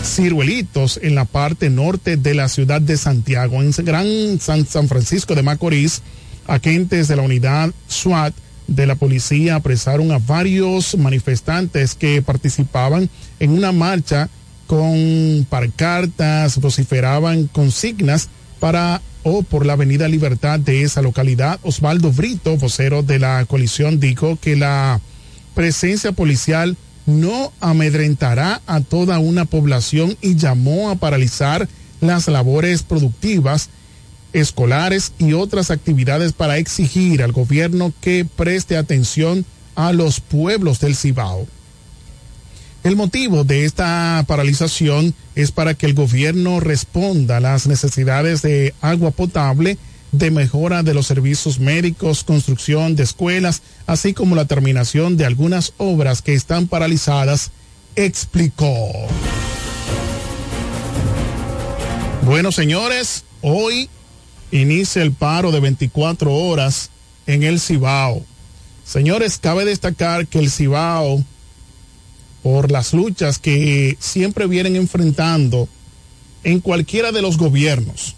Ciruelitos en la parte norte de la ciudad de Santiago, en Gran San, San Francisco de Macorís agentes de la unidad SWAT de la policía apresaron a varios manifestantes que participaban en una marcha con parcartas, vociferaban consignas para o por la avenida Libertad de esa localidad. Osvaldo Brito, vocero de la coalición, dijo que la presencia policial no amedrentará a toda una población y llamó a paralizar las labores productivas escolares y otras actividades para exigir al gobierno que preste atención a los pueblos del Cibao. El motivo de esta paralización es para que el gobierno responda a las necesidades de agua potable, de mejora de los servicios médicos, construcción de escuelas, así como la terminación de algunas obras que están paralizadas, explicó. Bueno, señores, hoy inicia el paro de 24 horas en el Cibao. Señores, cabe destacar que el Cibao, por las luchas que siempre vienen enfrentando en cualquiera de los gobiernos,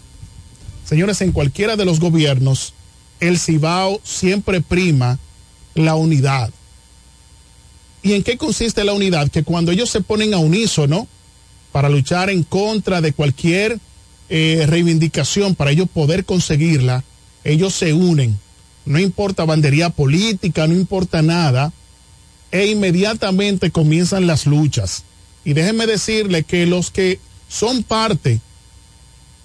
señores, en cualquiera de los gobiernos, el Cibao siempre prima la unidad. ¿Y en qué consiste la unidad? Que cuando ellos se ponen a unísono para luchar en contra de cualquier eh, reivindicación para ellos poder conseguirla, ellos se unen. No importa bandería política, no importa nada, e inmediatamente comienzan las luchas. Y déjenme decirle que los que son parte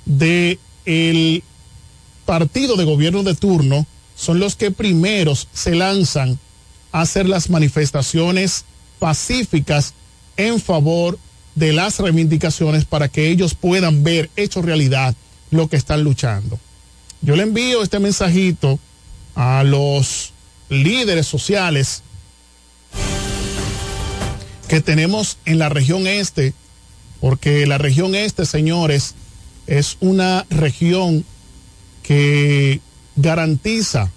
de el partido de gobierno de turno son los que primeros se lanzan a hacer las manifestaciones pacíficas en favor de las reivindicaciones para que ellos puedan ver hecho realidad lo que están luchando. Yo le envío este mensajito a los líderes sociales que tenemos en la región este, porque la región este, señores, es una región que garantiza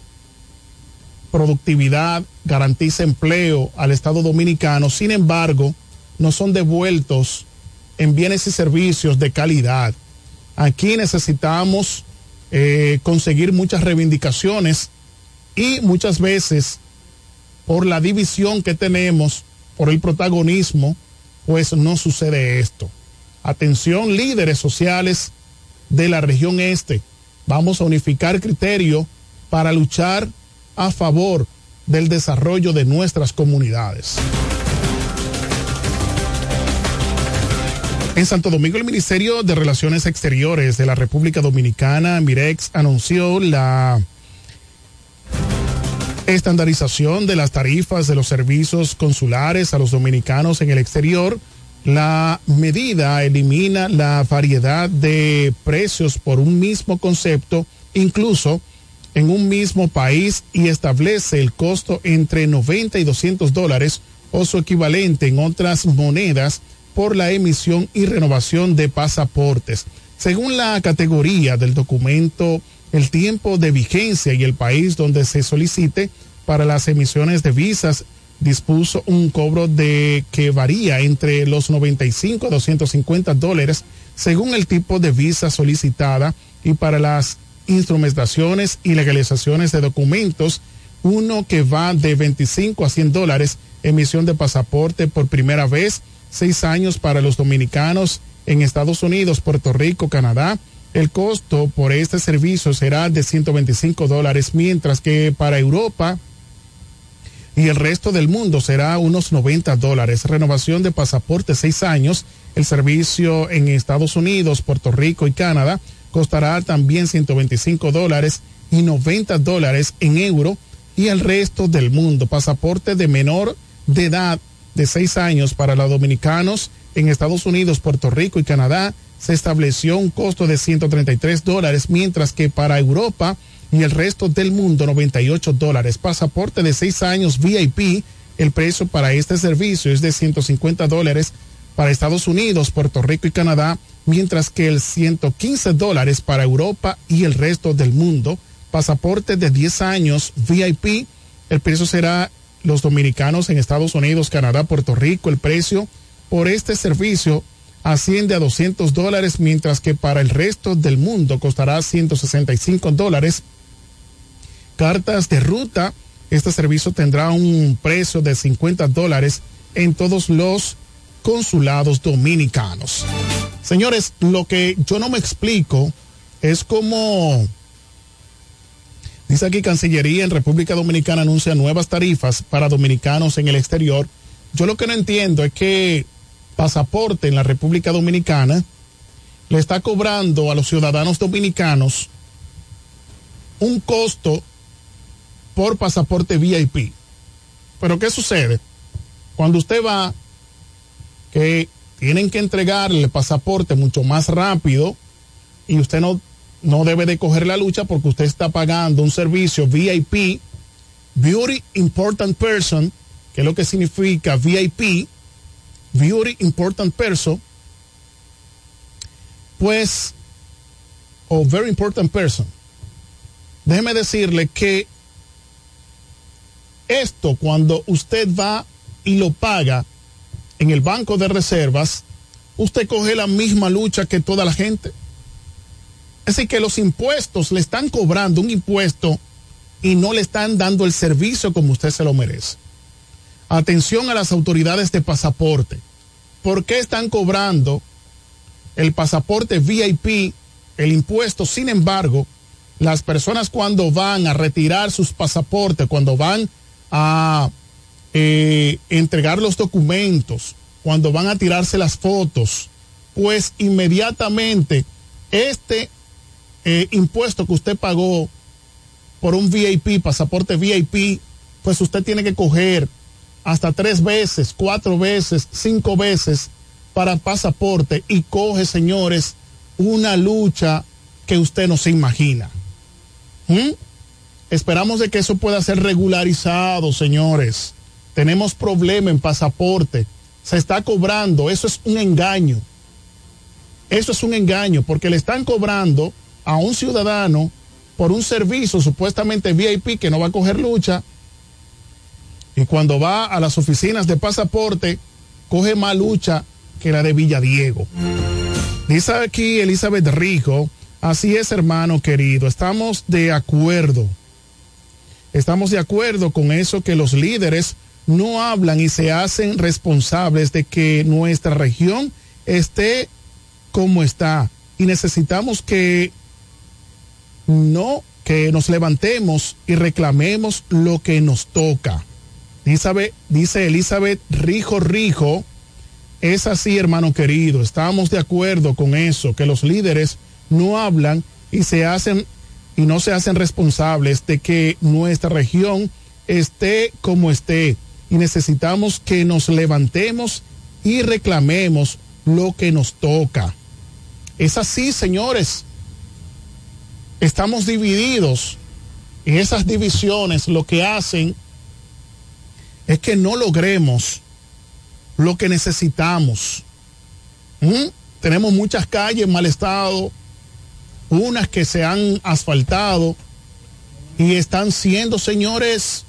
productividad, garantiza empleo al Estado dominicano. Sin embargo, no son devueltos en bienes y servicios de calidad. Aquí necesitamos eh, conseguir muchas reivindicaciones y muchas veces por la división que tenemos, por el protagonismo, pues no sucede esto. Atención líderes sociales de la región este. Vamos a unificar criterio para luchar a favor del desarrollo de nuestras comunidades. En Santo Domingo, el Ministerio de Relaciones Exteriores de la República Dominicana, Mirex, anunció la estandarización de las tarifas de los servicios consulares a los dominicanos en el exterior. La medida elimina la variedad de precios por un mismo concepto, incluso en un mismo país, y establece el costo entre 90 y 200 dólares o su equivalente en otras monedas por la emisión y renovación de pasaportes. Según la categoría del documento, el tiempo de vigencia y el país donde se solicite para las emisiones de visas dispuso un cobro de que varía entre los 95 a 250 dólares según el tipo de visa solicitada y para las instrumentaciones y legalizaciones de documentos, uno que va de 25 a 100 dólares, emisión de pasaporte por primera vez, seis años para los dominicanos en Estados Unidos, Puerto Rico, Canadá. El costo por este servicio será de 125 dólares, mientras que para Europa y el resto del mundo será unos 90 dólares. Renovación de pasaporte seis años. El servicio en Estados Unidos, Puerto Rico y Canadá costará también 125 dólares y 90 dólares en euro. Y el resto del mundo, pasaporte de menor de edad de seis años para los dominicanos en Estados Unidos, Puerto Rico y Canadá se estableció un costo de 133 dólares, mientras que para Europa y el resto del mundo 98 dólares. Pasaporte de seis años VIP, el precio para este servicio es de 150 dólares para Estados Unidos, Puerto Rico y Canadá, mientras que el 115 dólares para Europa y el resto del mundo. Pasaporte de 10 años VIP, el precio será los dominicanos en Estados Unidos, Canadá, Puerto Rico, el precio por este servicio asciende a 200 dólares, mientras que para el resto del mundo costará 165 dólares. Cartas de ruta, este servicio tendrá un precio de 50 dólares en todos los consulados dominicanos. Señores, lo que yo no me explico es cómo Dice aquí Cancillería en República Dominicana anuncia nuevas tarifas para dominicanos en el exterior. Yo lo que no entiendo es que pasaporte en la República Dominicana le está cobrando a los ciudadanos dominicanos un costo por pasaporte VIP. Pero ¿qué sucede? Cuando usted va, que tienen que entregarle pasaporte mucho más rápido y usted no no debe de coger la lucha porque usted está pagando un servicio VIP, Beauty Important Person, que es lo que significa VIP, Beauty Important Person, pues, o Very Important Person. Déjeme decirle que esto cuando usted va y lo paga en el banco de reservas, usted coge la misma lucha que toda la gente. Es decir, que los impuestos le están cobrando un impuesto y no le están dando el servicio como usted se lo merece. Atención a las autoridades de pasaporte. ¿Por qué están cobrando el pasaporte VIP, el impuesto? Sin embargo, las personas cuando van a retirar sus pasaportes, cuando van a eh, entregar los documentos, cuando van a tirarse las fotos, pues inmediatamente este eh, impuesto que usted pagó por un VIP, pasaporte VIP, pues usted tiene que coger hasta tres veces, cuatro veces, cinco veces para pasaporte y coge, señores, una lucha que usted no se imagina. ¿Mm? Esperamos de que eso pueda ser regularizado, señores. Tenemos problema en pasaporte. Se está cobrando. Eso es un engaño. Eso es un engaño porque le están cobrando a un ciudadano por un servicio supuestamente VIP que no va a coger lucha y cuando va a las oficinas de pasaporte coge más lucha que la de Villadiego. Dice aquí Elizabeth Rijo, así es hermano querido, estamos de acuerdo. Estamos de acuerdo con eso que los líderes no hablan y se hacen responsables de que nuestra región esté como está. Y necesitamos que no que nos levantemos y reclamemos lo que nos toca. Dice, Elizabeth Rijo Rijo, es así, hermano querido, estamos de acuerdo con eso, que los líderes no hablan y se hacen y no se hacen responsables de que nuestra región esté como esté y necesitamos que nos levantemos y reclamemos lo que nos toca. Es así, señores. Estamos divididos y esas divisiones lo que hacen es que no logremos lo que necesitamos. ¿Mm? Tenemos muchas calles en mal estado, unas que se han asfaltado y están siendo, señores,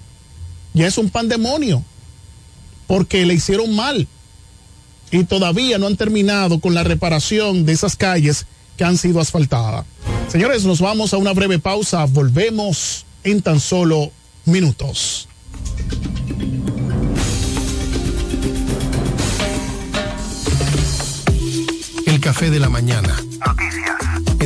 ya es un pandemonio, porque le hicieron mal y todavía no han terminado con la reparación de esas calles que han sido asfaltadas. Señores, nos vamos a una breve pausa, volvemos en tan solo minutos. El café de la mañana. Noticias.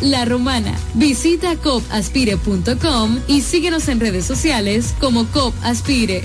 La Romana. Visita copaspire.com y síguenos en redes sociales como COP Aspire.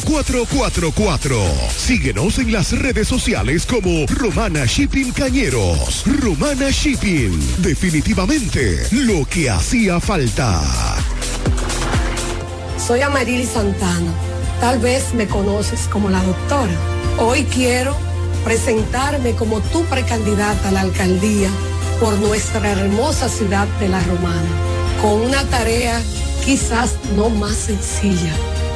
4444. Síguenos en las redes sociales como Romana Shipping Cañeros. Romana Shipping. Definitivamente lo que hacía falta. Soy Amarili Santana. Tal vez me conoces como la doctora. Hoy quiero presentarme como tu precandidata a la alcaldía por nuestra hermosa ciudad de La Romana, con una tarea quizás no más sencilla,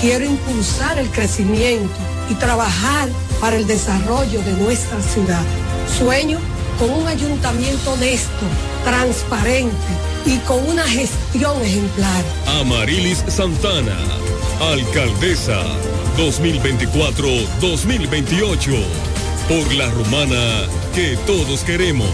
Quiero impulsar el crecimiento y trabajar para el desarrollo de nuestra ciudad. Sueño con un ayuntamiento honesto, transparente y con una gestión ejemplar. Amarilis Santana, alcaldesa 2024-2028, por la romana que todos queremos.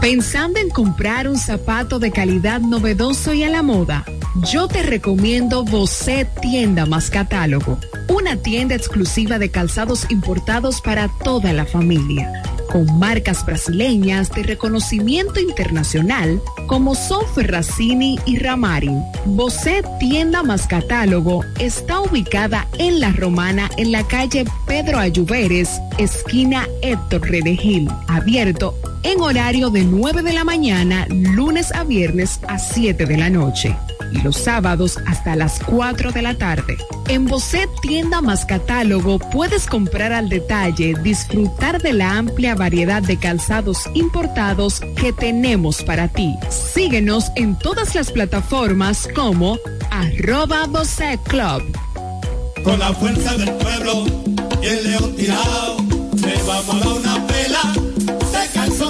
Pensando en comprar un zapato de calidad novedoso y a la moda, yo te recomiendo Bocet Tienda más Catálogo, una tienda exclusiva de calzados importados para toda la familia, con marcas brasileñas de reconocimiento internacional como son Ferracini y Ramarin. Bocet Tienda más Catálogo está ubicada en La Romana en la calle Pedro Ayuberes, esquina Héctor Redegil, abierto en horario de 9 de la mañana, lunes a viernes a 7 de la noche y los sábados hasta las 4 de la tarde. En Bocet Tienda más Catálogo puedes comprar al detalle, disfrutar de la amplia variedad de calzados importados que tenemos para ti. Síguenos en todas las plataformas como arroba Bocet Club. Con la fuerza del pueblo el león tirado, a una pela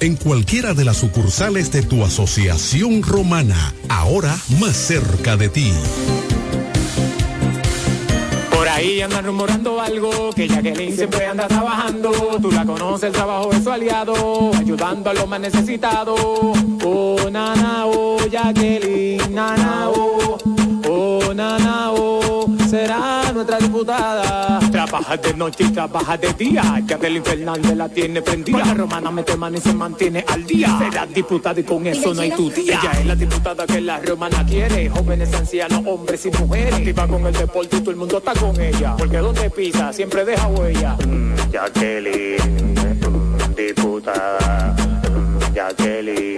en cualquiera de las sucursales de tu asociación romana, ahora más cerca de ti. Por ahí andan rumorando algo, que Jacqueline siempre anda trabajando. Tú la conoces, el trabajo es su aliado, ayudando a los más necesitados. Oh, nana, oh, Jacqueline, nana, oh, oh, nana, oh, será nuestra diputada. Trabaja de noche y trabaja de día. Jacqueline Fernández la tiene prendida. La romana mete mano y se mantiene al día. Será diputada y con eso no hay tu tía. Ella es la diputada que la romana quiere. Jóvenes, ancianos, hombres y mujeres. Activa con el deporte y todo el mundo está con ella. Porque donde pisa siempre deja huella. Jacqueline, mm, diputada, mm, Jacqueline,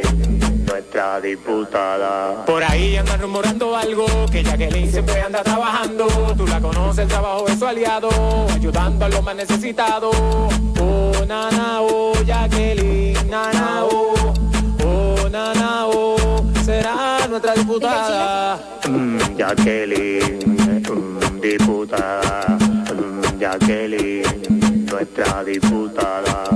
nuestra diputada. Por ahí andan rumorando algo, que Jacqueline siempre anda trabajando. Tú la conoces, el trabajo es su aliado, ayudando a los más necesitados. Oh, nana, oh, Jacqueline, nana, oh, oh, nana, oh, será nuestra diputada. Mm, Jacqueline, mm, diputada, mm, Jacqueline, nuestra diputada.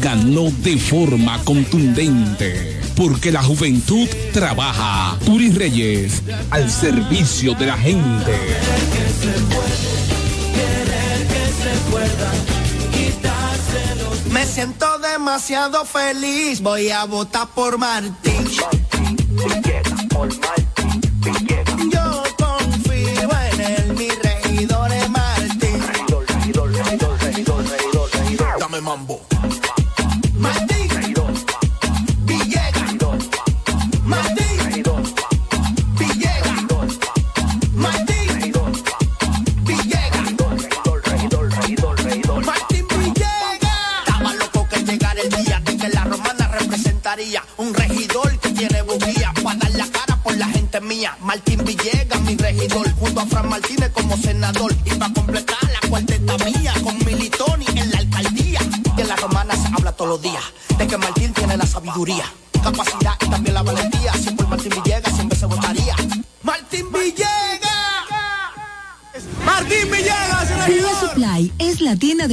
ganó de forma contundente. Porque la juventud trabaja. Turi Reyes, al servicio de la gente. Me siento demasiado feliz, voy a votar por Martín. Yo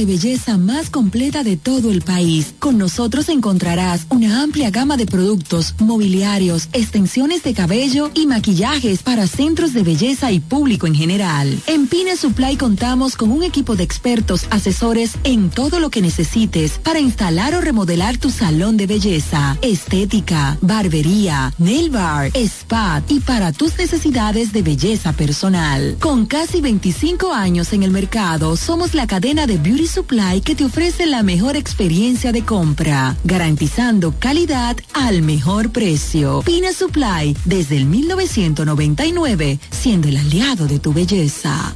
belleza más completa de todo el país. Con nosotros encontrarás una amplia gama de productos, mobiliarios, extensiones de cabello y maquillajes para centros de belleza y público en general. En Pine Supply contamos con un equipo de expertos asesores en todo lo que necesites para instalar o remodelar tu salón de belleza, estética, barbería, nail bar, spa y para tus necesidades de belleza personal. Con casi 25 años en el mercado, somos la cadena de Beauty Supply que te ofrece la mejor experiencia de compra, garantizando calidad al mejor precio. Pina Supply, desde el 1999, siendo el aliado de tu belleza.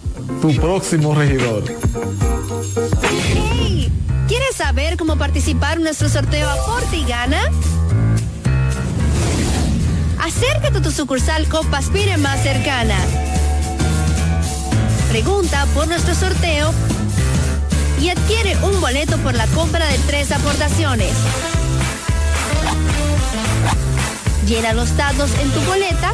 tu próximo regidor. Hey, ¿Quieres saber cómo participar en nuestro sorteo Aporte y Gana? Acércate a tu sucursal Copaspire más cercana. Pregunta por nuestro sorteo y adquiere un boleto por la compra de tres aportaciones. Llena los datos en tu boleta.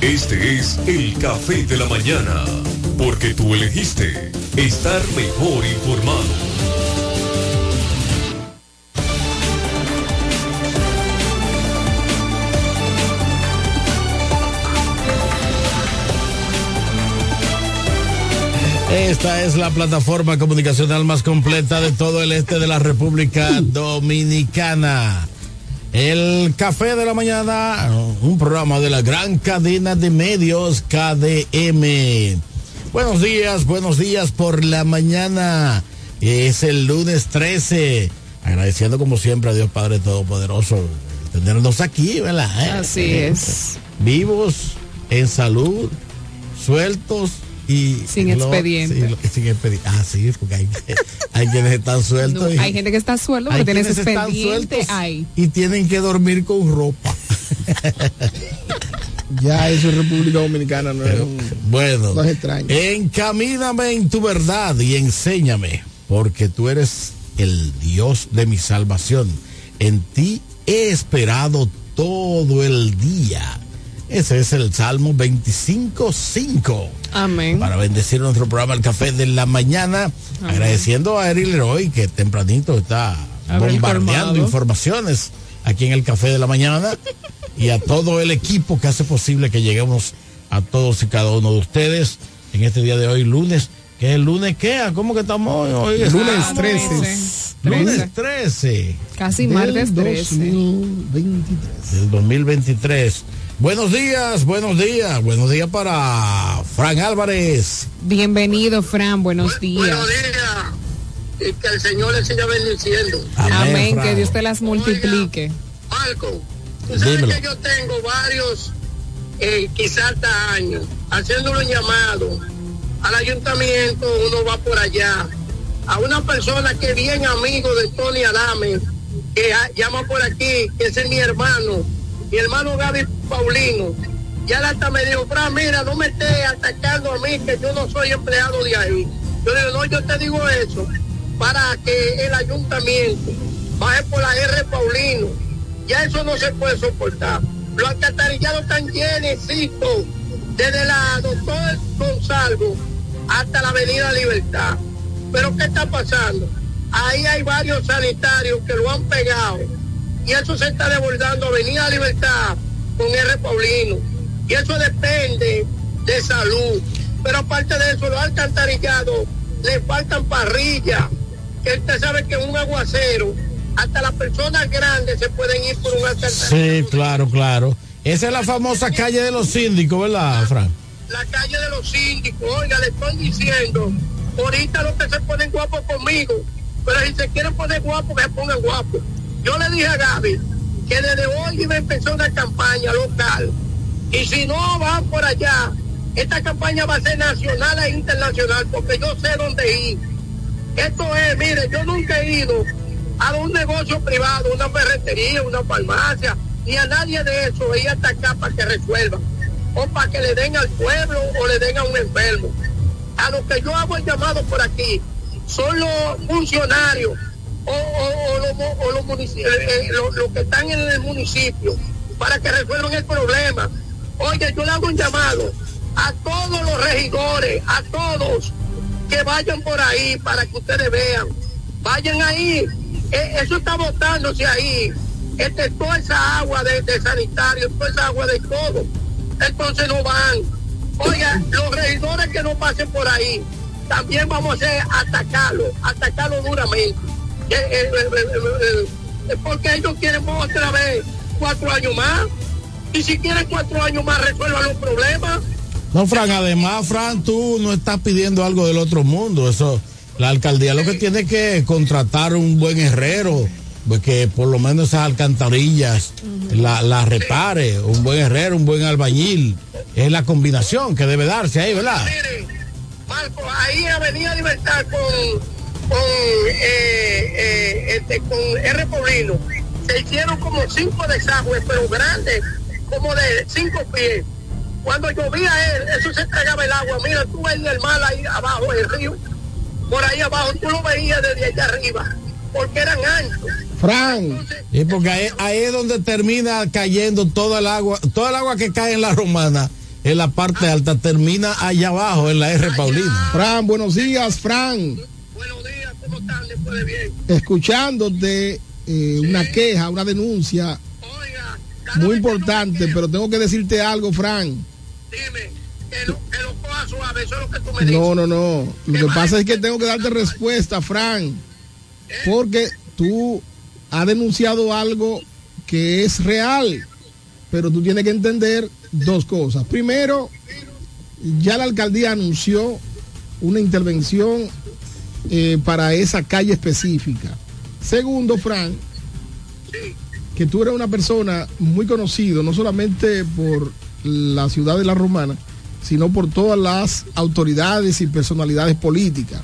Este es el café de la mañana, porque tú elegiste estar mejor informado. Esta es la plataforma comunicacional más completa de todo el este de la República Dominicana. El Café de la Mañana, un programa de la gran cadena de medios KDM. Buenos días, buenos días por la mañana. Es el lunes 13. Agradeciendo como siempre a Dios Padre Todopoderoso tenernos aquí, ¿verdad? ¿Eh? Así es. Vivos, en salud, sueltos y Sin lo- expediente. sí, lo- sin expediente. Ah, sí, porque hay, hay quienes están sueltos. No, y- hay gente que está suelto porque tiene expediente. Ay. y tienen que dormir con ropa. Ya eso es República Dominicana, no es un- Bueno, No es extraño. encamíname en tu verdad y enséñame, porque tú eres el Dios de mi salvación. En ti he esperado todo el día. Ese es el Salmo 25.5. Amén. Para bendecir nuestro programa El Café de la Mañana, Amén. agradeciendo a Eril Leroy que tempranito está bombardeando informaciones aquí en el Café de la Mañana y a todo el equipo que hace posible que lleguemos a todos y cada uno de ustedes en este día de hoy, lunes. ¿Qué es el lunes? ¿Qué? ¿A ¿Cómo que estamos hoy? Hoy Lunes estamos- 13. Lunes 13 Casi martes 13. 2023. del 2023. Buenos días, buenos días, buenos días para Fran Álvarez. Bienvenido, Fran. Buenos días. y que el Señor le siga bendiciendo. Amén. Que Dios te las multiplique. Marco, tú sabes Dímelo. que yo tengo varios, eh, quizás hasta años, haciéndolo un llamado al ayuntamiento, uno va por allá, a una persona que es bien amigo de Tony Adame, que llama por aquí, que ese es mi hermano, mi hermano Gaby Paulino. Ya él hasta me dijo, Fran, mira, no me estés atacando a mí, que yo no soy empleado de ahí. Yo le digo, no, yo te digo eso para que el ayuntamiento baje por la R Paulino. Ya eso no se puede soportar. Los alcantarillados están llenecitos desde la doctor Gonzalo hasta la avenida Libertad. Pero ¿qué está pasando? Ahí hay varios sanitarios que lo han pegado y eso se está desbordando Avenida Libertad con R Paulino. Y eso depende de salud. Pero aparte de eso, los alcantarillados le faltan parrillas. Que usted sabe que un aguacero, hasta las personas grandes se pueden ir por un alcantarillado. Sí, claro, claro. Esa es la famosa calle de los síndicos, ¿verdad, Fran? la calle de los síndicos. Oiga, le estoy diciendo, ahorita los que se ponen guapos conmigo, pero si se quieren poner guapos, que se pongan guapos. Yo le dije a Gaby que desde hoy iba a empezar una campaña local. Y si no van por allá, esta campaña va a ser nacional e internacional, porque yo sé dónde ir. Esto es, mire, yo nunca he ido a un negocio privado, una ferretería, una farmacia, ni a nadie de eso, ir hasta acá para que resuelvan, o para que le den al pueblo o le den a un enfermo. A lo que yo hago el llamado por aquí son los funcionarios o, los, mo- o los munici- eh, eh, los- que están en el municipio para que resuelvan el problema. Oye, yo le hago un llamado a todos los regidores, a todos, que vayan por ahí para que ustedes vean. Vayan ahí. Eh, eso está botándose ahí. Este, toda esa agua de, de sanitario, toda esa agua de todo. Entonces no van. Oiga, los regidores que no pasen por ahí, también vamos a hacer atacarlo, atacarlo duramente. Eh, eh, eh, porque ellos quieren otra vez cuatro años más. Y si quieren cuatro años más, resuelvan los problemas. No, Fran, además, Fran, tú no estás pidiendo algo del otro mundo. Eso, la alcaldía lo que tiene es que contratar un buen herrero, pues que por lo menos esas alcantarillas la, la repare, un buen herrero, un buen albañil. Es la combinación que debe darse ahí, ¿verdad? Marco, ahí en Avenida Libertad con, con, eh, eh, este, con R. Poblino, se hicieron como cinco desagües, pero grandes, como de cinco pies. Cuando llovía él, eso se tragaba el agua. Mira, tú veías el mar ahí abajo, el río, por ahí abajo, tú lo veías desde allá arriba, porque eran anchos. Fran. Y porque ahí, ahí es donde termina cayendo toda el agua, toda el agua que cae en la romana, en la parte alta, termina allá abajo, en la R. Paulina. Fran, buenos días, Fran. Escuchándote eh, una queja, una denuncia muy importante, pero tengo que decirte algo, Fran. No, no, no. Lo que pasa es que tengo que darte respuesta, Fran. Porque tú has denunciado algo que es real. Pero tú tienes que entender dos cosas. Primero, ya la alcaldía anunció una intervención eh, para esa calle específica. Segundo, Fran, que tú eres una persona muy conocido, no solamente por la ciudad de La Romana, sino por todas las autoridades y personalidades políticas.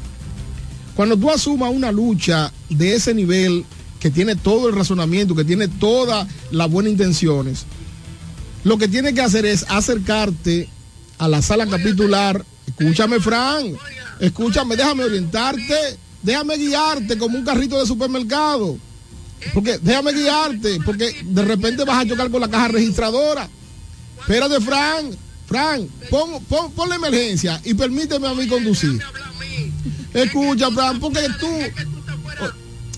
Cuando tú asumas una lucha de ese nivel, que tiene todo el razonamiento, que tiene todas las buenas intenciones, lo que tienes que hacer es acercarte a la sala capitular. Escúchame, Fran, escúchame, déjame orientarte, déjame guiarte como un carrito de supermercado. Porque déjame guiarte, porque de repente vas a chocar con la caja registradora. Espérate, Fran, Fran, pon, pon, pon la emergencia y permíteme a mí conducir. Escucha, Fran, porque tú,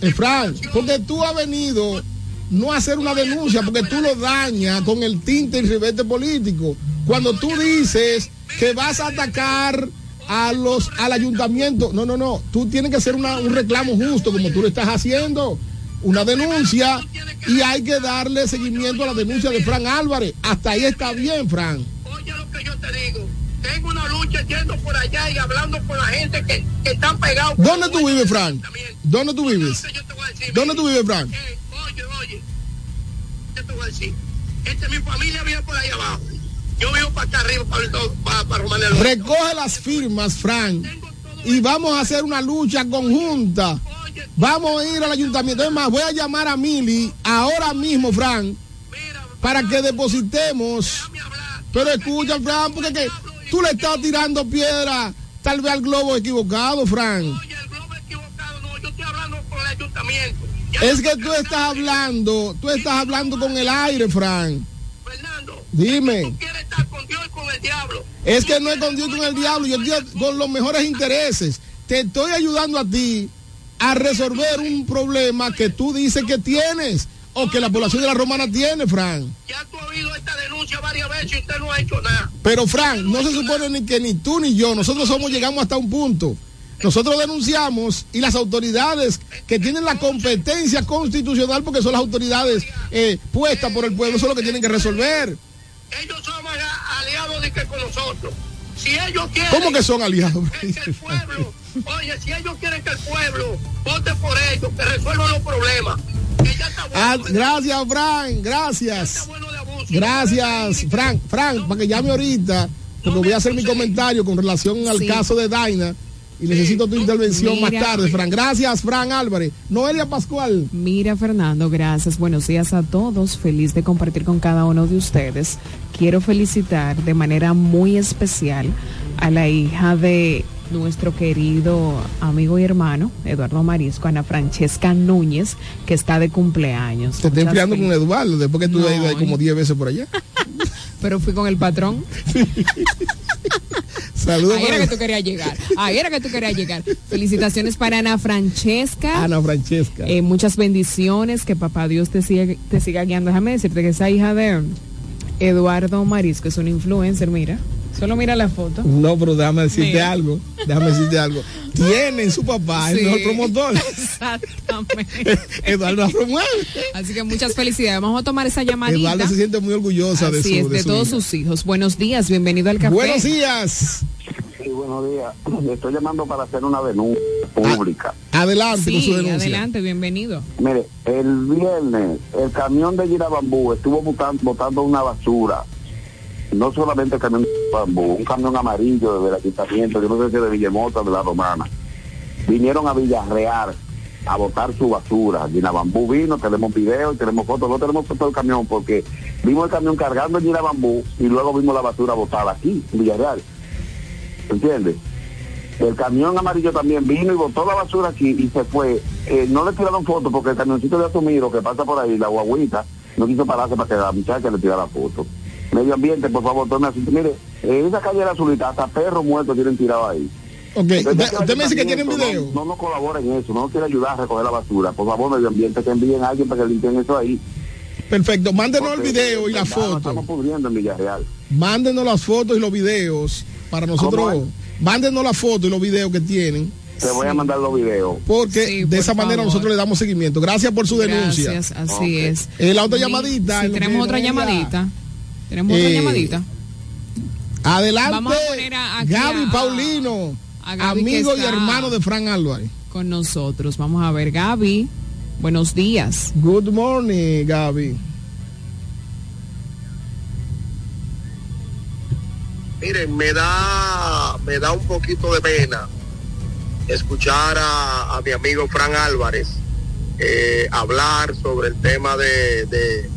eh, Fran, porque tú has venido no a hacer una denuncia, porque tú lo dañas con el tinte y ribete político. Cuando tú dices que vas a atacar a los al ayuntamiento, no, no, no, tú tienes que hacer una- un reclamo justo como tú lo estás haciendo, una denuncia y hay que darle seguimiento a la denuncia de Fran Álvarez. Hasta ahí está bien, Fran. Tengo una lucha yendo por allá y hablando con la gente que, que están pegados. ¿Dónde tú vives, Fran? ¿Dónde tú vives? ¿Dónde tú vives, Fran? Oye, oye, ¿qué te voy a decir? Este, mi familia vive por ahí abajo. Yo vivo para acá arriba, para, para. Recoge las firmas, Fran, y vamos a hacer una lucha conjunta. Vamos a ir al ayuntamiento. Es más, voy a llamar a Mili ahora mismo, Fran, para que depositemos. Pero escucha, Fran, porque que tú le estás tirando piedra tal vez al globo equivocado, Fran. Es que tú estás hablando, tú estás hablando con el aire, Fran. Dime. Es que no es con Dios con el diablo, yo estoy con los mejores intereses. Te estoy ayudando a ti a resolver un problema que tú dices que tienes o que la población de la romana tiene, Fran. Ya tú has oído esta denuncia varias veces y usted no ha hecho nada. Pero Fran, no se supone ni que ni tú ni yo, nosotros somos llegamos hasta un punto. Nosotros denunciamos y las autoridades que tienen la competencia constitucional, porque son las autoridades eh, puestas por el pueblo, son los que tienen que resolver. Ellos son aliados de que con nosotros. Si ellos quieren. ¿Cómo que son aliados? Oye, si ellos quieren que el pueblo vote por ellos, que resuelvan los problemas. Ah, gracias, Fran, gracias. Gracias, Fran. Fran, para que llame ahorita, porque voy a hacer mi comentario con relación al Sí. caso de Daina. Y necesito tu intervención más tarde, Fran. Gracias, Fran Álvarez. Noelia Pascual. Mira, Fernando, gracias. Buenos días a todos. Feliz de compartir con cada uno de ustedes. Quiero felicitar de manera muy especial a la hija de nuestro querido amigo y hermano, Eduardo Marisco, Ana Francesca Núñez, que está de cumpleaños. Te estoy enfriando con Eduardo, después que tú No, has ido como 10 veces por allá. Pero fui con el patrón. Saludos. Ahí era que tú querías llegar. Ahí era que tú querías llegar. Felicitaciones para Ana Francesca. Ana Francesca. Eh, muchas bendiciones, que papá Dios te siga, te siga guiando. Déjame decirte que esa hija de Eduardo Marisco es un influencer, mira. Solo mira la foto. No, pero déjame decirte Mira. algo. Déjame decirte algo. Tienen su papá, el Sí. mejor promotor. Exactamente. Eduardo promueve. Así que muchas felicidades. Vamos a tomar esa llamadita. Eduardo se siente muy orgullosa de su es, de, su todos hija. sus hijos. Buenos días, bienvenido al café. Buenos días. Sí, buenos días. Le estoy llamando para hacer una denuncia pública. Adelante con su Sí, denuncia. adelante, bienvenido. Mire, el viernes el camión de Girabambú estuvo botan- botando una basura. No solamente el camión de Bambú, un camión amarillo del ayuntamiento, yo no sé si de Villamota o de la Romana. Vinieron a Villarreal a botar su basura. Girabambú vino, tenemos video y tenemos fotos. No tenemos fotos del camión porque vimos el camión cargando el Girabambú y luego vimos la basura botada aquí, en Villarreal. ¿Entiendes? El camión amarillo también vino y botó la basura aquí y se fue. Eh, no le tiraron fotos porque el camioncito de Asumiro que pasa por ahí, la guaguita, no quiso pararse para que la muchacha le tirara foto. Medio ambiente, por favor, tome asunto. Mire, en esa calle de la azulita, hasta perros muertos tienen tirado ahí. Ok, Entonces, usted me dice que tienen no- video. No, nos colabora en eso, no nos quiere ayudar a recoger la basura. Por favor, medio ambiente, que envíen a alguien para que limpien eso ahí. Perfecto, mándenos el video y la foto. Estamos pudriendo en Villarreal. Mándenos las fotos y los videos para ¿Cómo nosotros. Mándenos las fotos y los videos que tienen. Te voy a mandar los videos. Porque de esa manera nosotros le damos seguimiento. Gracias por su denuncia. Gracias, así es. Eh, la otra Sí, llamadita. tenemos otra no llamadita. Tenemos otra Eh, llamadita. Adelante. Vamos a poner a- aquí Gaby a- Paulino, a Gaby que amigo y hermano de Fran Álvarez. Con nosotros. Vamos a ver, Gaby. Buenos días. Good morning, Gaby. Miren, me da, me da un poquito de pena escuchar a, a mi amigo Fran Álvarez eh, hablar sobre el tema de, de,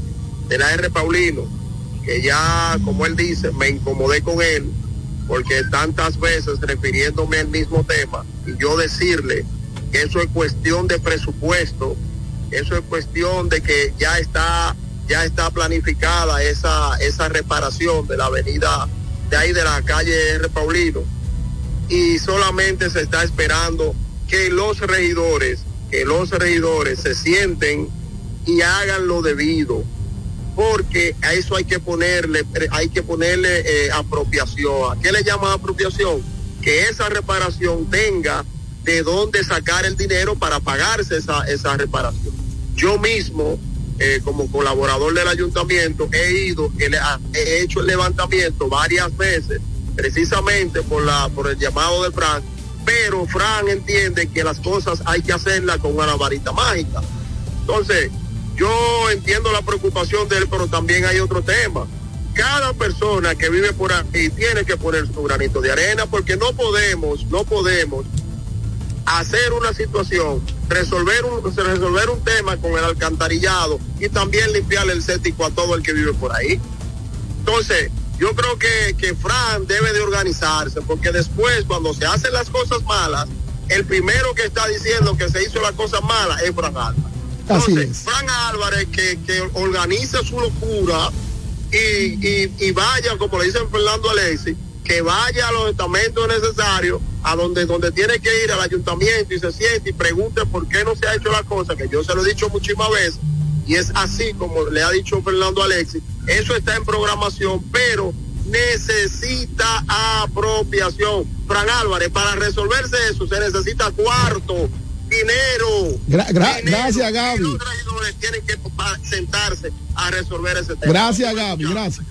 de la R. Paulino, que ya, como él dice, me incomodé con él, porque tantas veces refiriéndome al mismo tema, y yo decirle que eso es cuestión de presupuesto, eso es cuestión de que ya está, ya está planificada esa, esa reparación de la avenida de ahí de la calle R. Paulino y solamente se está esperando que los regidores, que los regidores se sienten y hagan lo debido, porque a eso hay que ponerle, hay que ponerle eh, apropiación. ¿A qué le llaman apropiación? Que esa reparación tenga de dónde sacar el dinero para pagarse esa, esa reparación. Yo mismo, eh, como colaborador del ayuntamiento, he ido, he, he hecho el levantamiento varias veces, precisamente por, la, por el llamado de Fran, pero Fran entiende que las cosas hay que hacerlas con una varita mágica. Entonces, yo entiendo la preocupación de él, pero también hay otro tema. Cada persona que vive por aquí tiene que poner su granito de arena porque no podemos, no podemos hacer una situación, resolver un, resolver un tema con el alcantarillado y también limpiarle el cético a todo el que vive por ahí. Entonces, yo creo que, que Fran debe de organizarse porque después cuando se hacen las cosas malas, el primero que está diciendo que se hizo las cosas malas es Fran Álvarez. Entonces, Fran Álvarez que, que organice su locura y, y, y vaya, como le dicen Fernando Alexis, que vaya a los estamentos necesarios, a donde, donde tiene que ir al ayuntamiento y se siente y pregunte por qué no se ha hecho la cosa, que yo se lo he dicho muchísimas veces, y es así como le ha dicho Fernando Alexis, eso está en programación, pero necesita apropiación. Fran Álvarez, para resolverse eso se necesita cuarto, dinero. Gra- gra- dinero. gracias, Y Gaby. los regidores tienen que sentarse a resolver ese tema. Gracias, Gaby, gracias.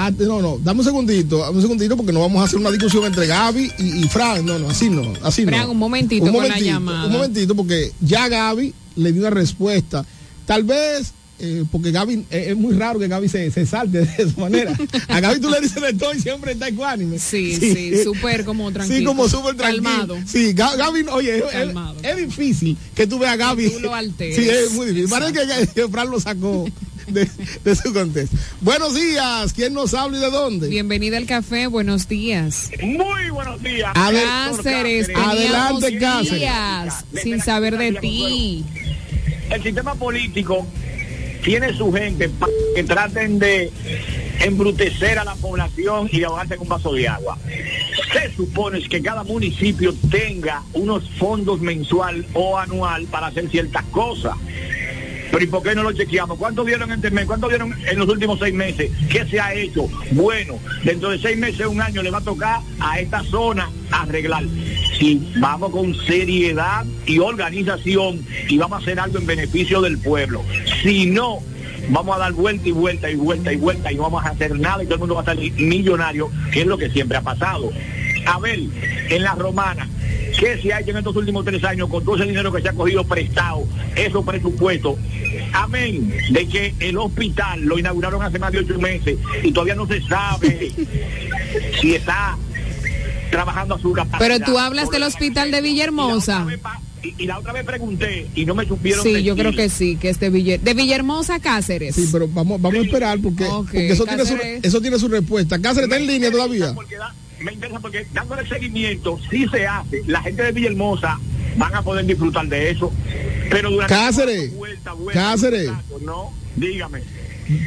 Ah, no, no, dame un segundito, dame un segundito porque no vamos a hacer una discusión entre Gaby y, y Fran. No, no, así no, así Fran, no. un momentito con la llamada. Un momentito porque ya Gaby le dio una respuesta. Tal vez, eh, porque Gaby, eh, es muy raro que Gaby se, se salte de esa manera. A Gaby tú le dices de todo y siempre está ecuánime. Sí, sí, súper como tranquilo. Sí, como súper tranquilo. Calmado. Sí, Ga- Gaby, oye, es, difícil que tú veas a Gaby. tú lo alteres. Sí, es muy difícil. Parece que, que Fran lo sacó de, de su contexto. Buenos días, ¿quién nos habla y de dónde? Bienvenida al café, buenos días. Muy buenos días. Adel- Cáceres, Adelante, Cáceres. días sin saber de ti. El sistema político tiene su gente para que traten de embrutecer a la población y ahogarse en un vaso de agua. Se supone que cada municipio tenga unos fondos mensual o anual para hacer ciertas cosas. Pero ¿y por qué no lo chequeamos? ¿Cuánto dieron en este mes? ¿Cuánto dieron en los últimos seis meses? ¿Qué se ha hecho? Bueno, dentro de seis meses, un año, le va a tocar a esta zona arreglar. Si vamos con seriedad y organización y vamos a hacer algo en beneficio del pueblo. Si no, vamos a dar vuelta y vuelta y vuelta y vuelta y no vamos a hacer nada y todo el mundo va a salir millonario, que es lo que siempre ha pasado. A ver, en la romana, ¿qué se ha hecho en estos últimos tres años con todo ese dinero que se ha cogido prestado, esos presupuestos? Amén, de que el hospital lo inauguraron hace más de ocho meses y todavía no se sabe si está trabajando a su capacidad. Pero tú hablas del hospital de Villahermosa. Y, y la otra vez pregunté y no me supieron Sí, yo creo que sí, que es de, Villaher- de Villahermosa Cáceres. Sí, pero vamos, vamos a esperar porque, porque eso, tiene su, eso tiene su respuesta. Cáceres está en línea todavía. Me interesa porque dándole seguimiento, si se hace, la gente de Villahermosa van a poder disfrutar de eso. Pero durante Cáceres, Cáceres, no, dígame.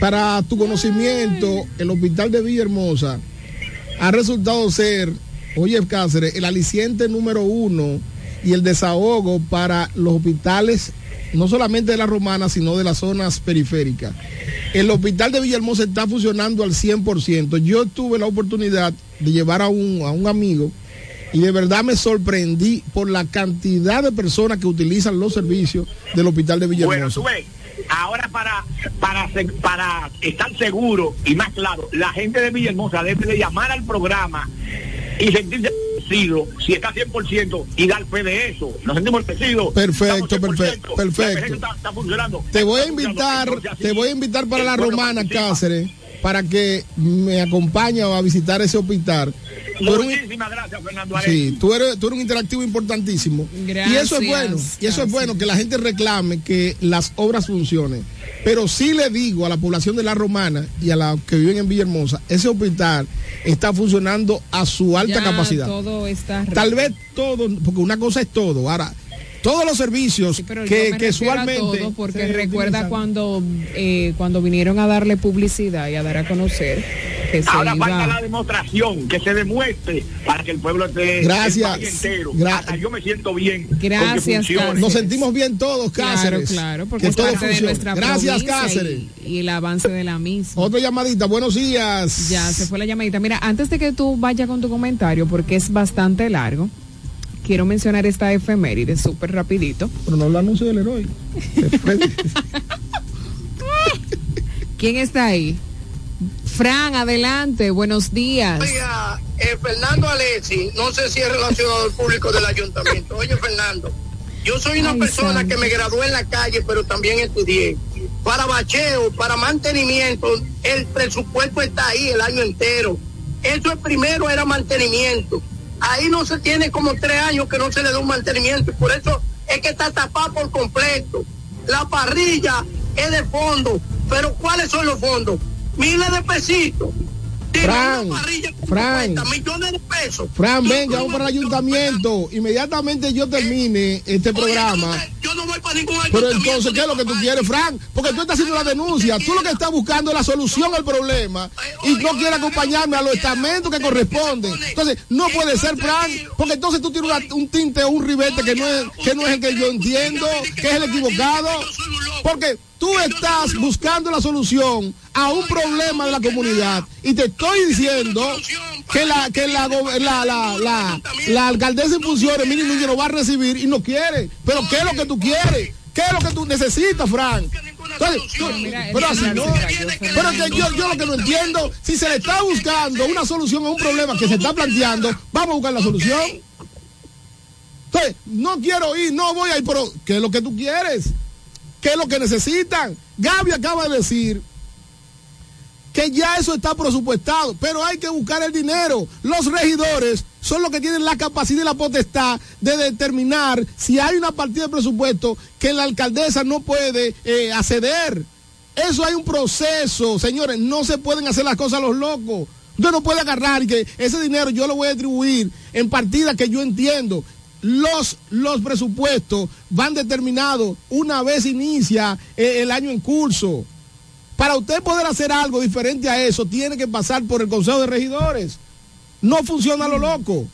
para tu conocimiento, el hospital de Villahermosa ha resultado ser, oye Cáceres, el aliciente número uno y el desahogo para los hospitales no solamente de la romana, sino de las zonas periféricas. El hospital de Villahermosa está funcionando al 100%. Yo tuve la oportunidad de llevar a un, a un amigo y de verdad me sorprendí por la cantidad de personas que utilizan los servicios del hospital de Bueno, Villahermosa. tú ves, ahora para, para, para estar seguro y más claro, la gente de Villahermosa debe de llamar al programa y sentirse agradecido si está 100% y dar fe de eso. Nos sentimos agradecidos. Perfecto, Estamos 100%, perfecto, perfecto. Está, está funcionando. Te voy a invitar, te voy a invitar para la romana. Cáceres para que me acompañe a visitar ese hospital. Un- Muchísimas gracias, Fernando Sí, Arezzi. tú eres, tú eres un interactivo importantísimo. Y eso es Gracias, bueno, y eso es bueno que la gente reclame que las obras funcionen. Pero sí le digo a la población de la Romana y a la que viven en Villahermosa, ese hospital está funcionando a su alta Ya capacidad. Todo está Tal vez todo, porque una cosa es todo. Ahora, todos los servicios Pero que, que usualmente porque se recuerda utilizan. cuando eh, cuando vinieron a darle publicidad y a dar a conocer que se Ahora iba falta la demostración, que se demuestre para que el pueblo esté Gracias. el país entero. Gra- Hasta yo me siento bien. Gracias. Nos sentimos bien todos, Claro, Cáceres. claro, porque que es todo parte de funcione. nuestra Gracias, Cáceres. y, y el avance de la misma. Otra llamadita, buenos días. Ya se fue la llamadita. Mira, antes de que tú vayas con tu comentario, porque es bastante largo, quiero mencionar esta efeméride súper rapidito. Pero no lo anuncio del héroe. ¿Quién está ahí? Fran, adelante, buenos días. Oiga, eh, Fernando Alessi, no sé si es relacionado al público del ayuntamiento. Oye, Fernando, yo soy una Ay, persona santo. que me gradué en la calle, pero también estudié. Para bacheo, para mantenimiento, el presupuesto está ahí el año entero. Eso es primero era mantenimiento. Ahí no se tiene como tres años que no se le da un mantenimiento. Por eso es que está tapado por completo. La parrilla es de fondo. Pero ¿cuáles son los fondos? Miles de pesitos. Fran, Fran. millones de pesos. Fran, Tú- ven, tú ya vamos para el ayuntamiento. Inmediatamente yo termine este programa. Yo no voy para ningún Pero ayuntamiento. entonces, ¿qué es lo que tú quieres, Fran? Porque tú estás haciendo la denuncia. Tú lo que estás buscando es la solución al problema y no quieres acompañarme a los estamentos que corresponden. Entonces, no puede ser, Fran, porque entonces tú tienes un tinte o un ribete que no, es, que no es el que yo entiendo, que es el equivocado. Porque tú estás buscando la solución a un problema de la comunidad y te estoy diciendo que la que la la, la, la, la alcaldesa en funciones, Mini Núñez, lo va a recibir y no quiere. Pero ¿qué es lo que tú quieres? ¿Qué es lo que tú necesitas, Frank? Entonces, tú- pero así no. Pero que yo, yo lo que no entiendo, si se le está buscando una solución a un problema que se está planteando, vamos a buscar la solución. Entonces, no quiero ir, no voy a ir, pero ¿qué es lo que tú quieres? ¿Qué es lo que necesitan? Gaby acaba de decir que ya eso está presupuestado, pero hay que buscar el dinero. Los regidores son los que tienen la capacidad y la potestad de determinar si hay una partida de presupuesto que la alcaldesa no puede eh, acceder. Eso hay un proceso, señores, no se pueden hacer las cosas a los locos. Usted no puede agarrar que ese dinero yo lo voy a distribuir en partidas que yo entiendo. Los, los presupuestos van determinados una vez inicia eh, el año en curso. Para usted poder hacer algo diferente a eso, tiene que pasar por el Consejo de Regidores. No funciona lo loco.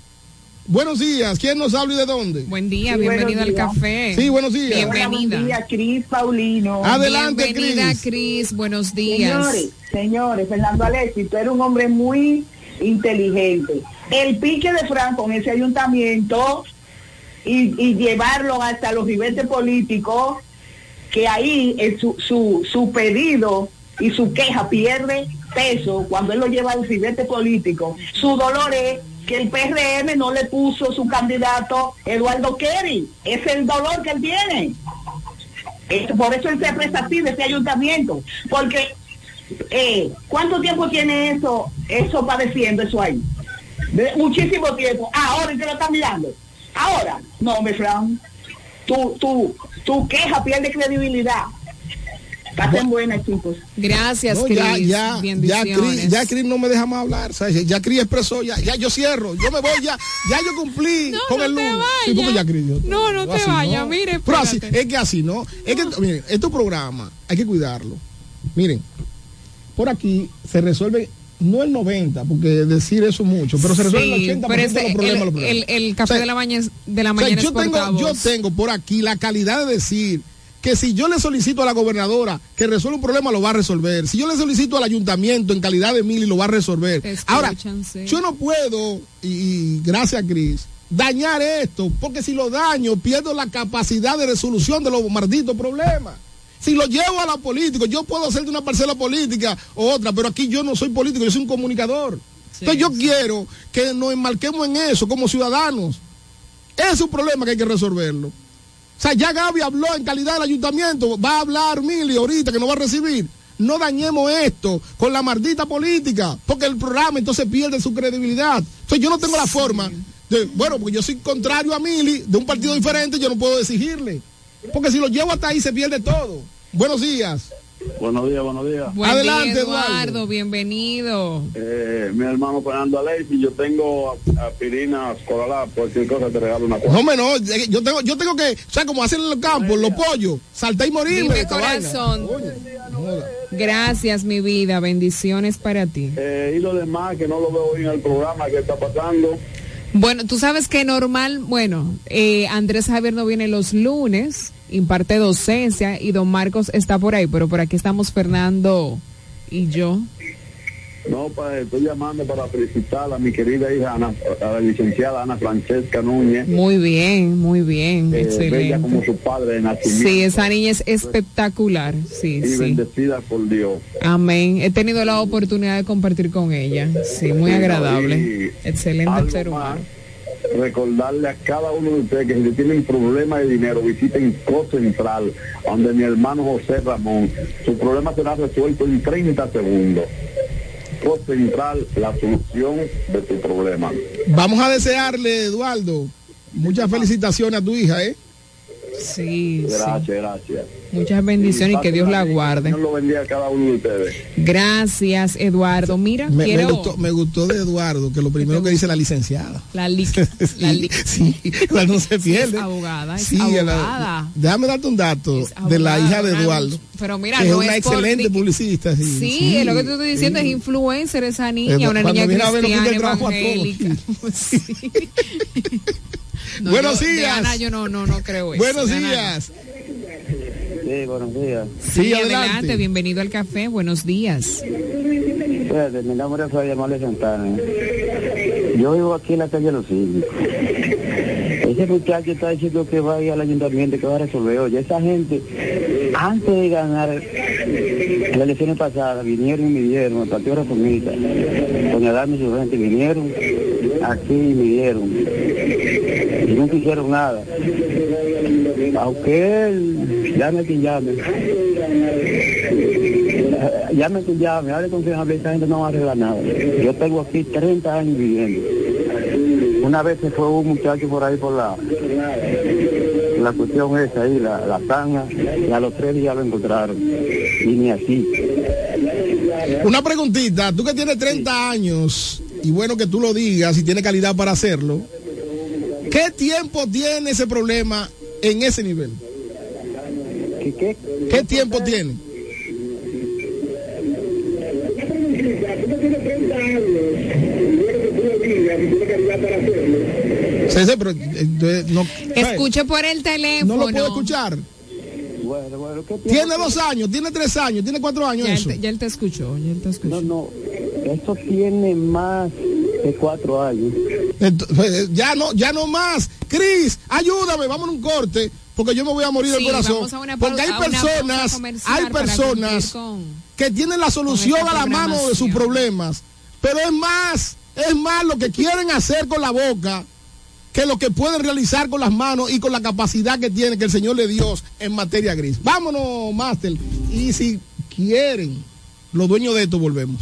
Buenos días. ¿Quién nos habla y de dónde? Buen día, Sí, bienvenida buenos al días. café. Sí, buenos días. Bienvenida. Buenos días, Cris Paulino. Adelante, Bienvenida, Cris. Cris. Buenos días. Señores, señores, Fernando Alexi, tú eres un hombre muy inteligente. El pique de Fran con ese ayuntamiento y, y llevarlo hasta los ribetes políticos, que ahí es su, su, su pedido y su queja pierde peso cuando él lo lleva al ribete político. Su dolor es que el PRM no le puso su candidato Eduardo Kerry. Es el dolor que él tiene. Es- por eso él se expresa así de ese ayuntamiento. Porque, eh, ¿cuánto tiempo tiene eso, eso padeciendo eso ahí? Muchísimo tiempo. Ahora y te lo están mirando. Ahora, no, me Fran. Tu, tu, tu queja pierde credibilidad. Pasen buenas, chicos. Gracias, No, Cris. ya, ya, ya. Cris, ya Cris no me deja más hablar. ¿sabes? Ya Cris expresó, ya, ya yo cierro, yo me voy, ya, ya yo cumplí No, con no el lunes. Sí, ya Cris dijo, No, no te así vayas, mire, Pero así, espérate. es que así, ¿no? Es que, miren, este programa hay que cuidarlo. Miren, por aquí se resuelve, no el 90, porque decir eso es mucho, pero se resuelve Sí, el 80% pero de ese- los problemas. el, los problemas. el- el café O sea, de la mañana, de la o sea, mañana yo tengo, yo tengo por aquí la calidad de decir que si yo le solicito a la gobernadora que resuelva un problema, lo va a resolver. Si yo le solicito al ayuntamiento en calidad de mili, lo va a resolver. Ahora, yo no puedo, y, y gracias Cris, dañar esto, porque si lo daño, pierdo la capacidad de resolución de los malditos problemas. Si lo llevo a la política, yo puedo hacer de una parcela política o otra, pero aquí yo no soy político, yo soy un comunicador. Entonces yo quiero que nos enmarquemos en eso como ciudadanos. Es un problema que hay que resolverlo. O sea, ya Gaby habló en calidad del ayuntamiento, va a hablar Mili ahorita que no va a recibir. No dañemos esto con la maldita política, porque el programa entonces pierde su credibilidad. Entonces yo no tengo la forma de, bueno, porque yo soy contrario a Mili, de un partido diferente, yo no puedo exigirle. Porque si lo llevo hasta ahí se pierde todo. Buenos días. Buenos días, buenos días. Buen Adelante, día, Eduardo. Eduardo, bienvenido. Eh, mi hermano Fernando Alexis, yo tengo aspirina escolar, cualquier cosa te regalo una cosa. No, no, eh, yo tengo, yo tengo que, o sea, como hacen en los campos, los pollos, saltar y morirme. Dime, corazón. Gracias, mi vida. Bendiciones para ti. Eh, y lo demás, que no lo veo hoy en el programa, ¿qué está pasando? Bueno, tú sabes que normal, bueno, eh, Andrés Javier no viene los lunes, imparte docencia y don Marcos está por ahí, pero por aquí estamos Fernando y yo. No, pues estoy llamando para felicitar a mi querida hija, Ana, a la licenciada Ana Francesca Núñez. Muy bien, muy bien, eh, bella como excelente. su padre de nacimiento. Sí, esa niña es espectacular, sí, y sí. bendecida por Dios. Amén. He tenido la oportunidad de compartir con ella. Sí, muy agradable. y Excelente ser más, humano. recordarle a cada uno de ustedes que si tienen problemas de dinero, visiten Co Central, donde mi hermano José Ramón, su problema será resuelto en 30 segundos. Co Central, la solución de tu problema. Vamos a desearle, Eduardo, muchas felicitaciones a tu hija, ¿eh? Sí, Gracias, gracias. Muchas bendiciones y que Dios la guarde. Dios lo bendiga a cada uno de ustedes. Gracias, Eduardo. Mira, Me, me quiero gustó, me gustó de Eduardo, que lo primero que dice la licenciada. la li- la li- Sí, la no se pierde. es abogada, es Sí, a la- abogada. déjame darte un dato de la abogada, hija de una- Eduardo. Pero mira, que es no una es por- excelente publicista. Sí, Sí, es lo que te estoy diciendo, sí. es influencer esa niña, una niña cristiana, evangélica. No, Buenos yo- días. Ana, yo no, no, no creo eso. Buenos días. Sí, buenos días. Sí, Sí, adelante. adelante. bienvenido al café, buenos días. Fíjate, mi nombre es Fabio Santana. Yo vivo aquí en la calle Los Cívicos. Ese muchacho está diciendo que va a ir al ayuntamiento, que va a resolver. Oye, esa gente, antes de ganar las elecciones pasadas, vinieron y midieron, el Partido Reformista, doña Dami y su gente vinieron aquí y midieron. Y nunca hicieron nada. Aunque él, llame quien llame, llame quien llame, hable con quien hable, esa gente no va a arreglar nada. Yo tengo aquí 30 años viviendo. Una vez se fue un muchacho por ahí por la la cuestión esa ahí, la, la zanja, y a los tres días lo encontraron. Y ni así. Una preguntita, tú que tienes 30 años, y bueno que tú lo digas y tienes calidad para hacerlo, ¿qué tiempo tiene ese problema en ese nivel? ¿Qué, qué? ¿Qué tiempo tiene? Sí, sí, pero, eh, no, Escuche por el teléfono. no lo puedo escuchar. Bueno, bueno, ¿qué tiempo Tiene dos años, tiene tres años, tiene cuatro años Ya él, eso. te, ya él te escuchó, ya él te escuchó. No, no, eso tiene más de cuatro años. Entonces, ya no, ya no más. Cris, ayúdame, vamos a un corte, porque yo me voy a morir Sí, del corazón. vamos a una porque hay personas, hay personas con- que tienen la solución a la mano de sus problemas. Pero es más, es más lo que quieren hacer con la boca que lo que pueden realizar con las manos y con la capacidad que tiene que el Señor le dio en materia gris. Vámonos, Master. Y si quieren, los dueños de esto volvemos.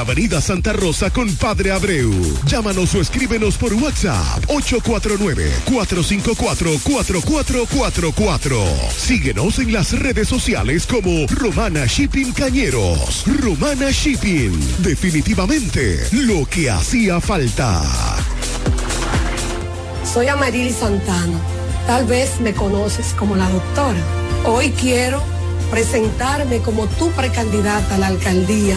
Avenida Santa Rosa con Padre Abreu. Llámanos o escríbenos por WhatsApp 849 454 4444. Síguenos en las redes sociales como Romana Shipping Cañeros. Romana Shipping. Definitivamente lo que hacía falta. Soy Amarili Santana. Tal vez me conoces como la doctora. Hoy quiero presentarme como tu precandidata a la alcaldía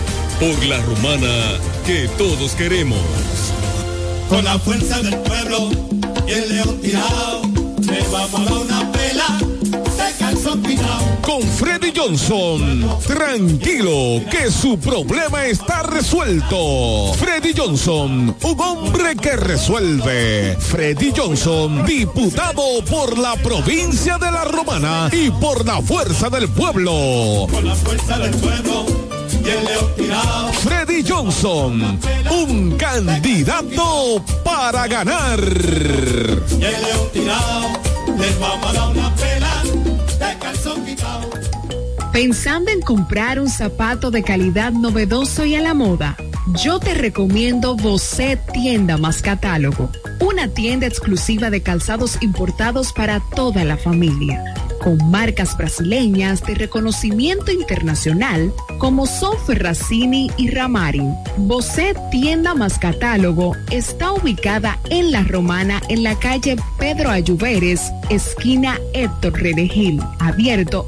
Por la romana que todos queremos. Con la fuerza del pueblo y el león tirado, le vamos a dar una pela de calzón quitado. Con Freddy Johnson, tranquilo que su problema está resuelto. Freddy Johnson, un hombre que resuelve. Freddy Johnson, diputado por la provincia de La Romana y por la fuerza del pueblo. Con la fuerza del pueblo Freddy Johnson, un candidato para ganar. Pensando en comprar un zapato de calidad novedoso y a la moda, yo te recomiendo Bocet Tienda más Catálogo, una tienda exclusiva de calzados importados para toda la familia, con marcas brasileñas de reconocimiento internacional como son Ferracini y Ramarin. Bocet Tienda más Catálogo está ubicada en La Romana en la calle Pedro Ayuberes, esquina Héctor Redegil, abierto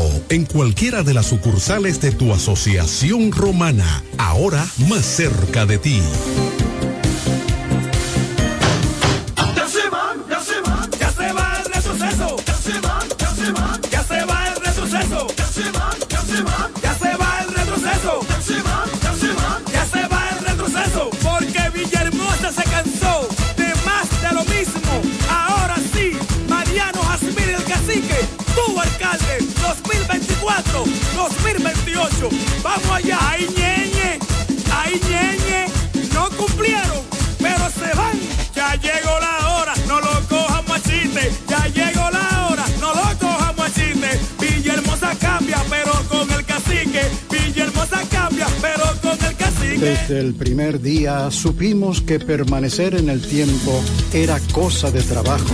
en cualquiera de las sucursales de tu asociación romana, ahora más cerca de ti. Ya se ya se ya se va el retroceso. Ya se ya se ya se va el retroceso. Ya se ya se ya se va el retroceso. Ya se ya se ya se va el retroceso. Porque Villahermosa se cansó de más de lo mismo. Ahora sí, Mariano Jasmine el cacique, tu alcalde. 2028. Vamos allá. Ay, ñeñe, ay, ñeñe. No cumplieron, pero se van. Ya llegó la hora, no lo cojan machiste. Ya llegó la hora, no lo cojan machiste. Villahermosa cambia, pero con el cacique. Villahermosa cambia, pero con el cacique. Desde el primer día supimos que permanecer en el tiempo era cosa de trabajo.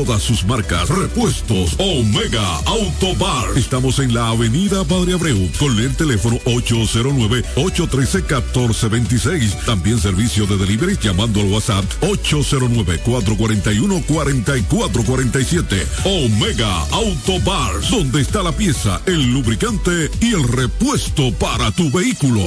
todas sus marcas. Repuestos Omega Auto Bar. Estamos en la avenida Padre Abreu con el teléfono 809-813-1426. También servicio de delivery llamando al WhatsApp 809-441-4447. Omega Auto Bar. Donde está la pieza, el lubricante y el repuesto para tu vehículo.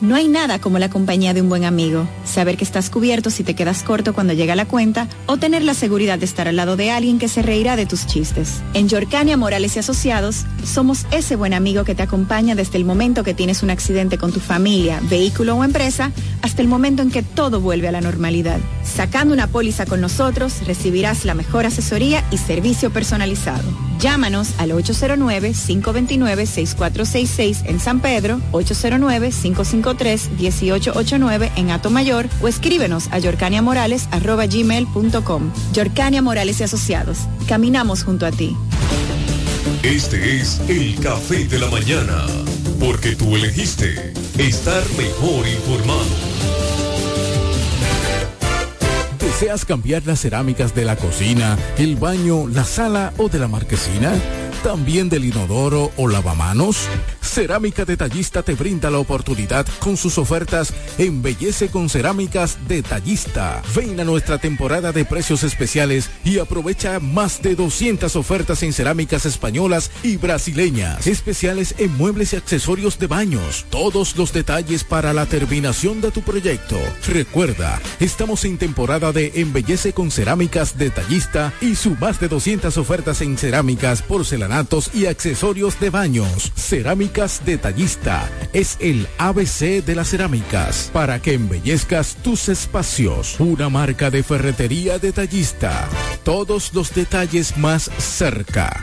No hay nada como la compañía de un buen amigo. Saber que estás cubierto si te quedas corto cuando llega la cuenta o tener la seguridad de estar al lado de alguien que se reirá de tus chistes. En Yorcania Morales y Asociados somos ese buen amigo que te acompaña desde el momento que tienes un accidente con tu familia, vehículo o empresa hasta el momento en que todo vuelve a la normalidad. Sacando una póliza con nosotros recibirás la mejor asesoría y servicio personalizado. Llámanos al 809-529-6466 en San Pedro, 809-553-1889 en Atomayor o escríbenos a yorcaniamorales.gmail.com. Yorcania Morales y Asociados. Caminamos junto a ti. Este es el café de la mañana, porque tú elegiste estar mejor informado. ¿Deseas cambiar las cerámicas de la cocina, el baño, la sala o de la marquesina? ¿También del inodoro o lavamanos? Cerámica Detallista te brinda la oportunidad con sus ofertas Embellece con Cerámicas Detallista. Ven a nuestra temporada de precios especiales y aprovecha más de 200 ofertas en cerámicas españolas y brasileñas. Especiales en muebles y accesorios de baños. Todos los detalles para la terminación de tu proyecto. Recuerda, estamos en temporada de Embellece con Cerámicas Detallista y su más de 200 ofertas en cerámicas, porcelanatos y accesorios de baños. Cerámicas Detallista es el ABC de las cerámicas para que embellezcas tus espacios. Una marca de ferretería detallista. Todos los detalles más cerca.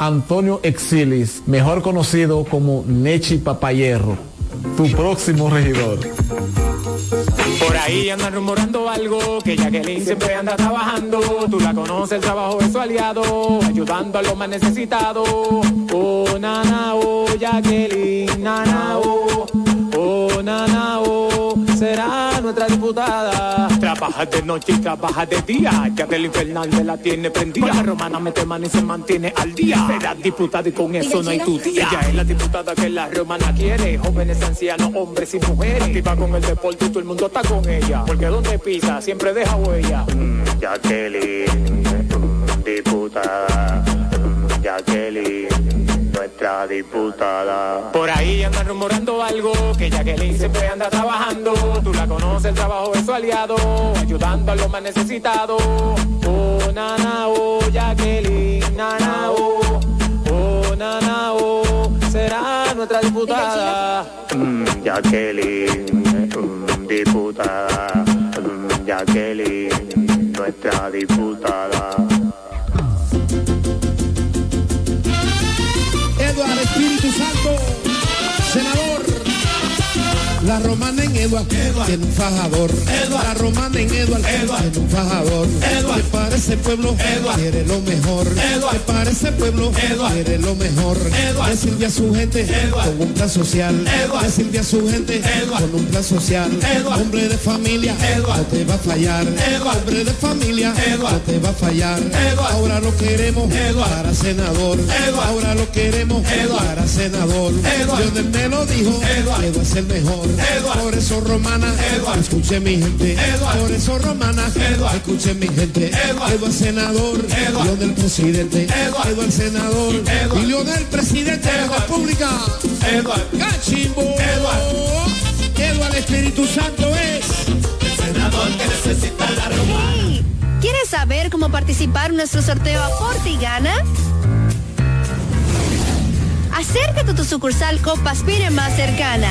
Antonio Exilis, mejor conocido como Nechi Papayerro, tu próximo regidor. Por ahí andan rumorando algo, que Jacqueline siempre anda trabajando. Tú la conoces, el trabajo de su aliado, ayudando a los más necesitados. Oh, nana, Jacqueline, nana, oh, nana, oh, será nuestra diputada. Trabaja de noche y trabaja de día. Jacqueline Fernández la tiene prendida. La romana mete mano y se mantiene al día. Será diputada y con eso no hay tu tía. Ella es la diputada que la romana quiere. Jóvenes, ancianos, hombres y mujeres. Activa con el deporte y todo el mundo está con ella. Porque donde pisa siempre deja huella. Mm, Jacqueline, mm, diputada. Mm, Jacqueline nuestra diputada. Por ahí andan rumorando algo, que Jacqueline siempre anda trabajando. Tú la conoces, el trabajo es su aliado, ayudando a los más necesitados. Oh, nana, oh, Jacqueline, nana, oh, oh, nana, oh, será nuestra diputada. Mm, Jacqueline, mm, diputada. Mm, Jacqueline, nuestra diputada. La romana en Eduard, tiene un fajador. La romana en Eduard, tiene un fajador. Que para ese pueblo quiere lo mejor. Que para ese pueblo quiere lo mejor. Que sirve a su gente con un plan social. Que sirve a su gente con un plan social. Hombre de familia, no te va a fallar. Hombre de familia, no te va a fallar. Ahora lo queremos para senador. Ahora lo queremos para senador. Lionel me lo dijo, Eduard es el mejor. Por eso romana, escuche mi gente. Por eso romana, escuche mi gente. Eduard senador, Lionel presidente. Eduard senador, y Lionel presidente de la República. Eduard Cachimbo. Eduard. Eduard Espíritu Santo es el senador que necesita la romana. ¿Quieres saber cómo participar en nuestro sorteo Aporte y Gana? Acércate a tu sucursal Copaspire más cercana.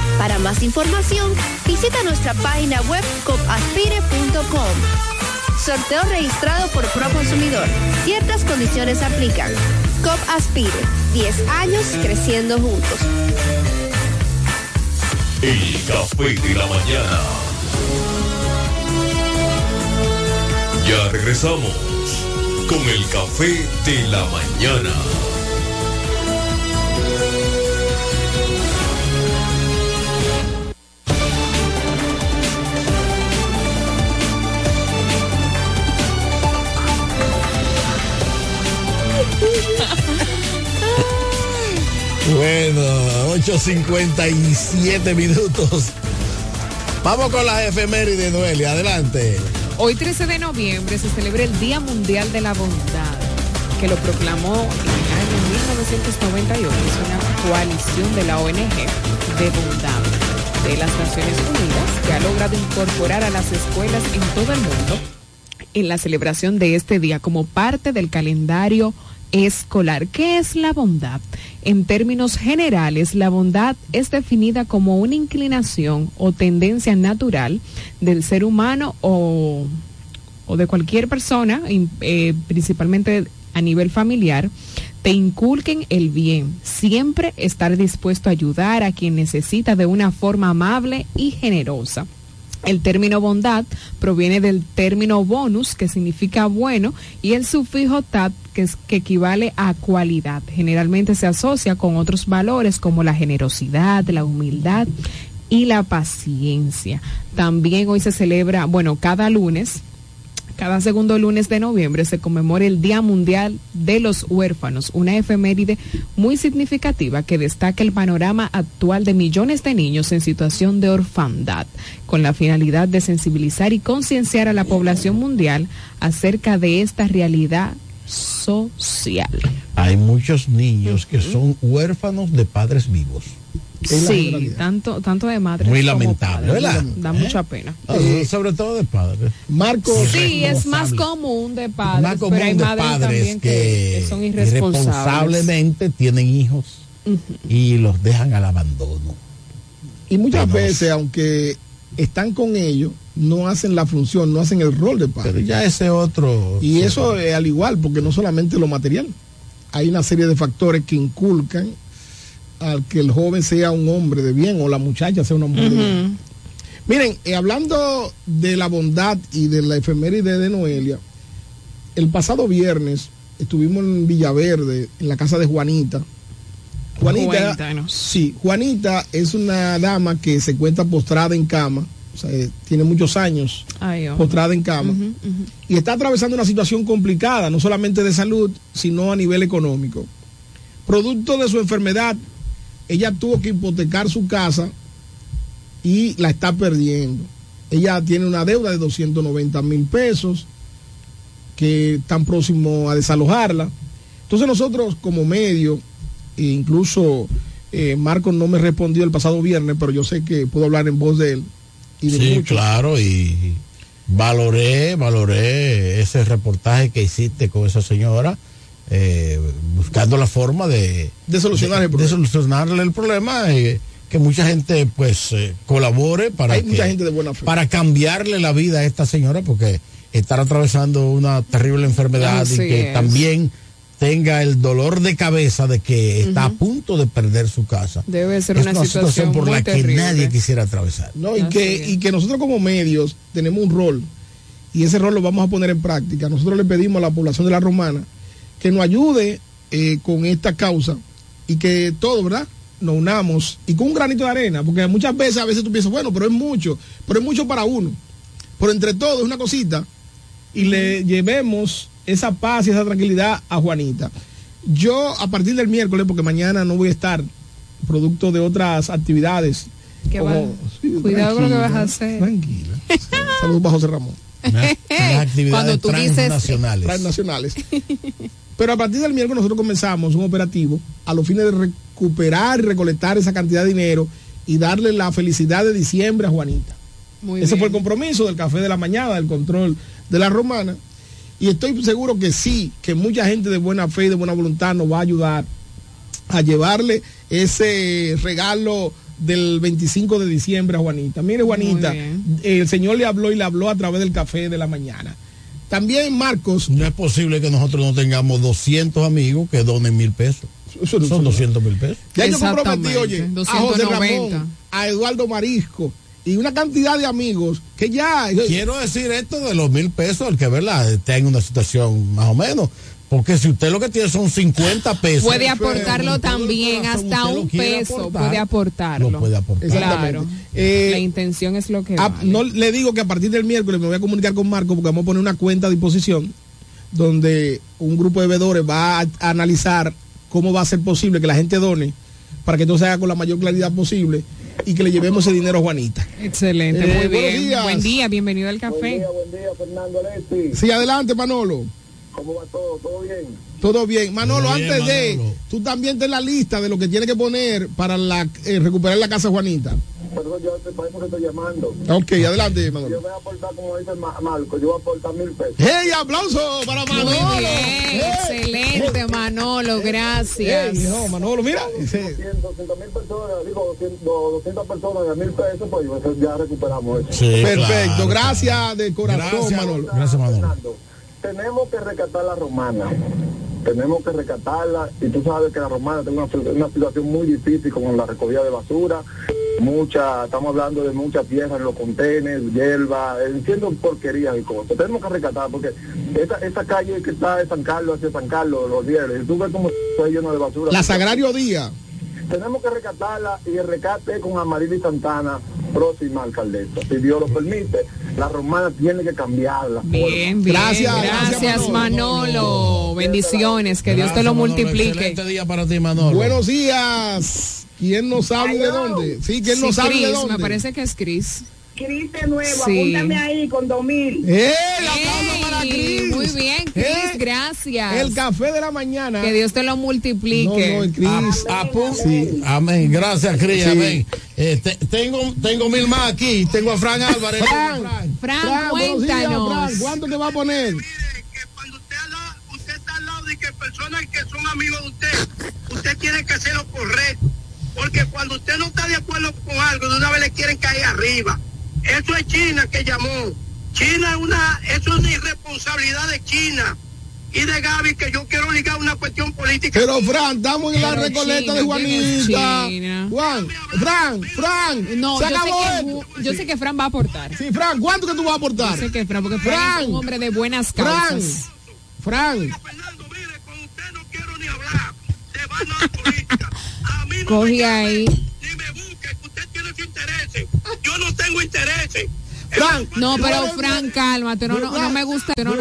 Para más información, visita nuestra página web copaspire.com. Sorteo registrado por Proconsumidor. Ciertas condiciones aplican. COP Aspire. 10 años creciendo juntos. El café de la mañana. Ya regresamos con el café de la mañana. Bueno, 8.57 minutos. Vamos con las efemérides, Noelia. Adelante. Hoy 13 de noviembre se celebra el Día Mundial de la Bondad, que lo proclamó en el año 1998. Es una coalición de la ONG de bondad de las Naciones Unidas que ha logrado incorporar a las escuelas en todo el mundo en la celebración de este día como parte del calendario escolar. ¿Qué es la bondad? En términos generales, la bondad es definida como una inclinación o tendencia natural del ser humano o, o de cualquier persona, eh, principalmente a nivel familiar, te inculquen el bien, siempre estar dispuesto a ayudar a quien necesita de una forma amable y generosa. El término bondad proviene del término bonus, que significa bueno, y el sufijo tat, que, es- que equivale a cualidad. Generalmente se asocia con otros valores como la generosidad, la humildad y la paciencia. También hoy se celebra, bueno, cada lunes, cada segundo lunes de noviembre se conmemora el Día Mundial de los Huérfanos, una efeméride muy significativa que destaca el panorama actual de millones de niños en situación de orfandad, con la finalidad de sensibilizar y concienciar a la población mundial acerca de esta realidad social. Hay muchos niños que son huérfanos de padres vivos. Sí, tanto, tanto de madres. Muy como lamentable, padres. ¿verdad? Da ¿Eh? mucha pena. Ah, sobre todo de padres. Marco. Sí, es más común de padres, Más común pero hay de madres padres también que, que, que son irresponsables. irresponsablemente tienen hijos y los dejan al abandono. Y muchas veces, aunque están con ellos, no hacen la función, no hacen el rol de padre. Pero ya ese otro. Y eso es al igual, porque no solamente lo material. Hay una serie de factores que inculcan al que el joven sea un hombre de bien o la muchacha sea una mujer de bien. Miren, eh, hablando de la bondad y de la efeméride de Noelia, el pasado viernes estuvimos en Villaverde, en la casa de Juanita. Juanita, Cuéntanos. sí, Juanita es una dama que se encuentra postrada en cama, o sea, eh, tiene muchos años Ay, oh. postrada en cama y está atravesando una situación complicada, no solamente de salud, sino a nivel económico. Producto de su enfermedad, ella tuvo que hipotecar su casa y la está perdiendo. Ella tiene una deuda de 290 mil pesos que están próximos a desalojarla. Entonces nosotros como medio, e incluso eh, Marcos no me respondió el pasado viernes, pero yo sé que puedo hablar en voz de él. Y de Sí, muchos. claro, y valoré, valoré ese reportaje que hiciste con esa señora, eh, buscando la forma de, De solucionar el de solucionarle el problema, eh, que mucha gente pues eh, colabore para Hay que- mucha gente de buena fe. para cambiarle la vida a esta señora, porque estar atravesando una terrible enfermedad Así y que es. también tenga el dolor de cabeza de que está a punto de perder su casa. Debe ser es una situación por muy la que nadie quisiera atravesar. No, y que, y que nosotros como medios tenemos un rol y ese rol lo vamos a poner en práctica. Nosotros le pedimos a la población de la Romana que nos ayude eh, con esta causa y que todos, ¿verdad? Nos unamos y con un granito de arena, porque muchas veces a veces tú piensas, bueno, pero es mucho, pero es mucho para uno. Pero entre todos es una cosita y le llevemos esa paz y esa tranquilidad a Juanita. Yo a partir del miércoles, porque mañana no voy a estar, producto de otras actividades. ¿Qué como- Sí, Cuidado con lo que vas a hacer. Tranquila. Saludos para José Ramón. Unas Cuando tú dices- transnacionales. Transnacionales. Pero a partir del miércoles nosotros comenzamos un operativo a los fines de recuperar y recolectar esa cantidad de dinero y darle la felicidad de diciembre a Juanita. Muy Ese bien. fue el compromiso del café de la mañana, del control de la romana. Y estoy seguro que sí, que mucha gente de buena fe y de buena voluntad nos va a ayudar a llevarle ese regalo del 25 de diciembre a Juanita. Mire, Juanita, el Señor le habló y le habló a través del café de la mañana. También Marcos. No es posible que nosotros no tengamos 200 amigos que donen mil pesos. Eso no- Son 200 mil pesos. Ya yo comprometí, oye, a José 290. Ramón, a Eduardo Marisco y una cantidad de amigos que ya... Quiero decir esto de los mil pesos, el que verdad está en una situación más o menos. Porque si usted lo que tiene son 50 pesos. Puede aportarlo también, hasta un peso puede aportarlo. Lo puede aportar. Claro. Eh, la intención es lo que Ah, vale. no le digo que a partir del miércoles me voy a comunicar con Marco porque vamos a poner una cuenta a disposición donde un grupo de veedores va a, a analizar cómo va a ser posible que la gente done para que todo se haga con la mayor claridad posible y que le llevemos ese dinero a Juanita. Excelente, Eh, muy buenos bien. días. Buen día, bienvenido al café. Buen día, Fernando Alessi. Sí, adelante, Manolo. ¿Cómo va todo? ¿Todo bien? Todo bien. Manolo, Muy bien, antes de, Manolo. tú también ten la lista de lo que tiene que poner para la, eh, recuperar la casa de Juanita. Perdón, yo te parece que estoy llamando. Ok, adelante, Manolo. Yo voy a aportar, como dice Ma- Marco, yo voy a aportar mil pesos. ¡Hey, aplauso para Muy Manolo! bien, ¡Hey! excelente, Manolo, gracias. Ey, no, Manolo, mira. 200 mil personas, digo 200, 200 personas de mil pesos, pues ya recuperamos eso. Perfecto, gracias de corazón, Gracias. Manolo. Gracias, Manolo. Fernando, tenemos que rescatar la romana. Tenemos que rescatarla y tú sabes que la romana tiene una, una situación muy difícil con la recogida de basura. Mucha, estamos hablando de mucha tierra en los contenedores, hierba, entiendo porquerías y cosas. Tenemos que rescatar porque esa, esa calle que está de San Carlos hacia San Carlos, los viernes, tú ves cómo está lleno de basura. La Sagrario Díaz. Tenemos que rescatarla y el rescate con Amarili Santana, próxima alcaldesa. Si Dios lo permite, la romana tiene que cambiarla. Bien, bien. Gracias, Gracias, gracias, Manolo. Bendiciones, que Dios te lo Manolo. multiplique. Excelente día para ti, Manolo. Buenos días. ¿Quién nos sabe de dónde? Sí, ¿quién Sí, nos sabe de Cris, dónde? me parece que es Cris. Cris de nuevo, Sí. apúntame ahí con dos mil. ¡Eh! aplauso para Cris! Muy bien, Cris, Eh, gracias. El café de la mañana. Que Dios te lo multiplique. No, no. Apu- Sí. Amén, gracias, Cris. Sí. Amén. Eh, te- tengo, tengo mil más aquí. Tengo a Fran Álvarez. Fran, Fran, buenos días, cuéntanos. Fran. ¿Cuánto te va a poner? que personas que son amigos de usted, usted tiene que hacer lo correcto. Porque cuando usted no está de acuerdo con algo, de una vez le quieren caer arriba. Eso es China que llamó. China es una, eso es una irresponsabilidad de China y de Gaby que yo quiero ligar una cuestión política. Pero Fran, estamos en la Pero recoleta China, de Juanita. Juan, Fran, Fran. No, se yo sé, acabó que, esto. Ju- yo sé que Fran va a aportar. Sí, Fran, ¿cuánto que tú vas a aportar? Yo sé que Fran, porque Fran, Fran. es un hombre de buenas Fran, causas. Fran. Coge ahí. Yo no tengo intereses. Fran. No, pero Fran, cálmate. No, no, no me gusta. No, no,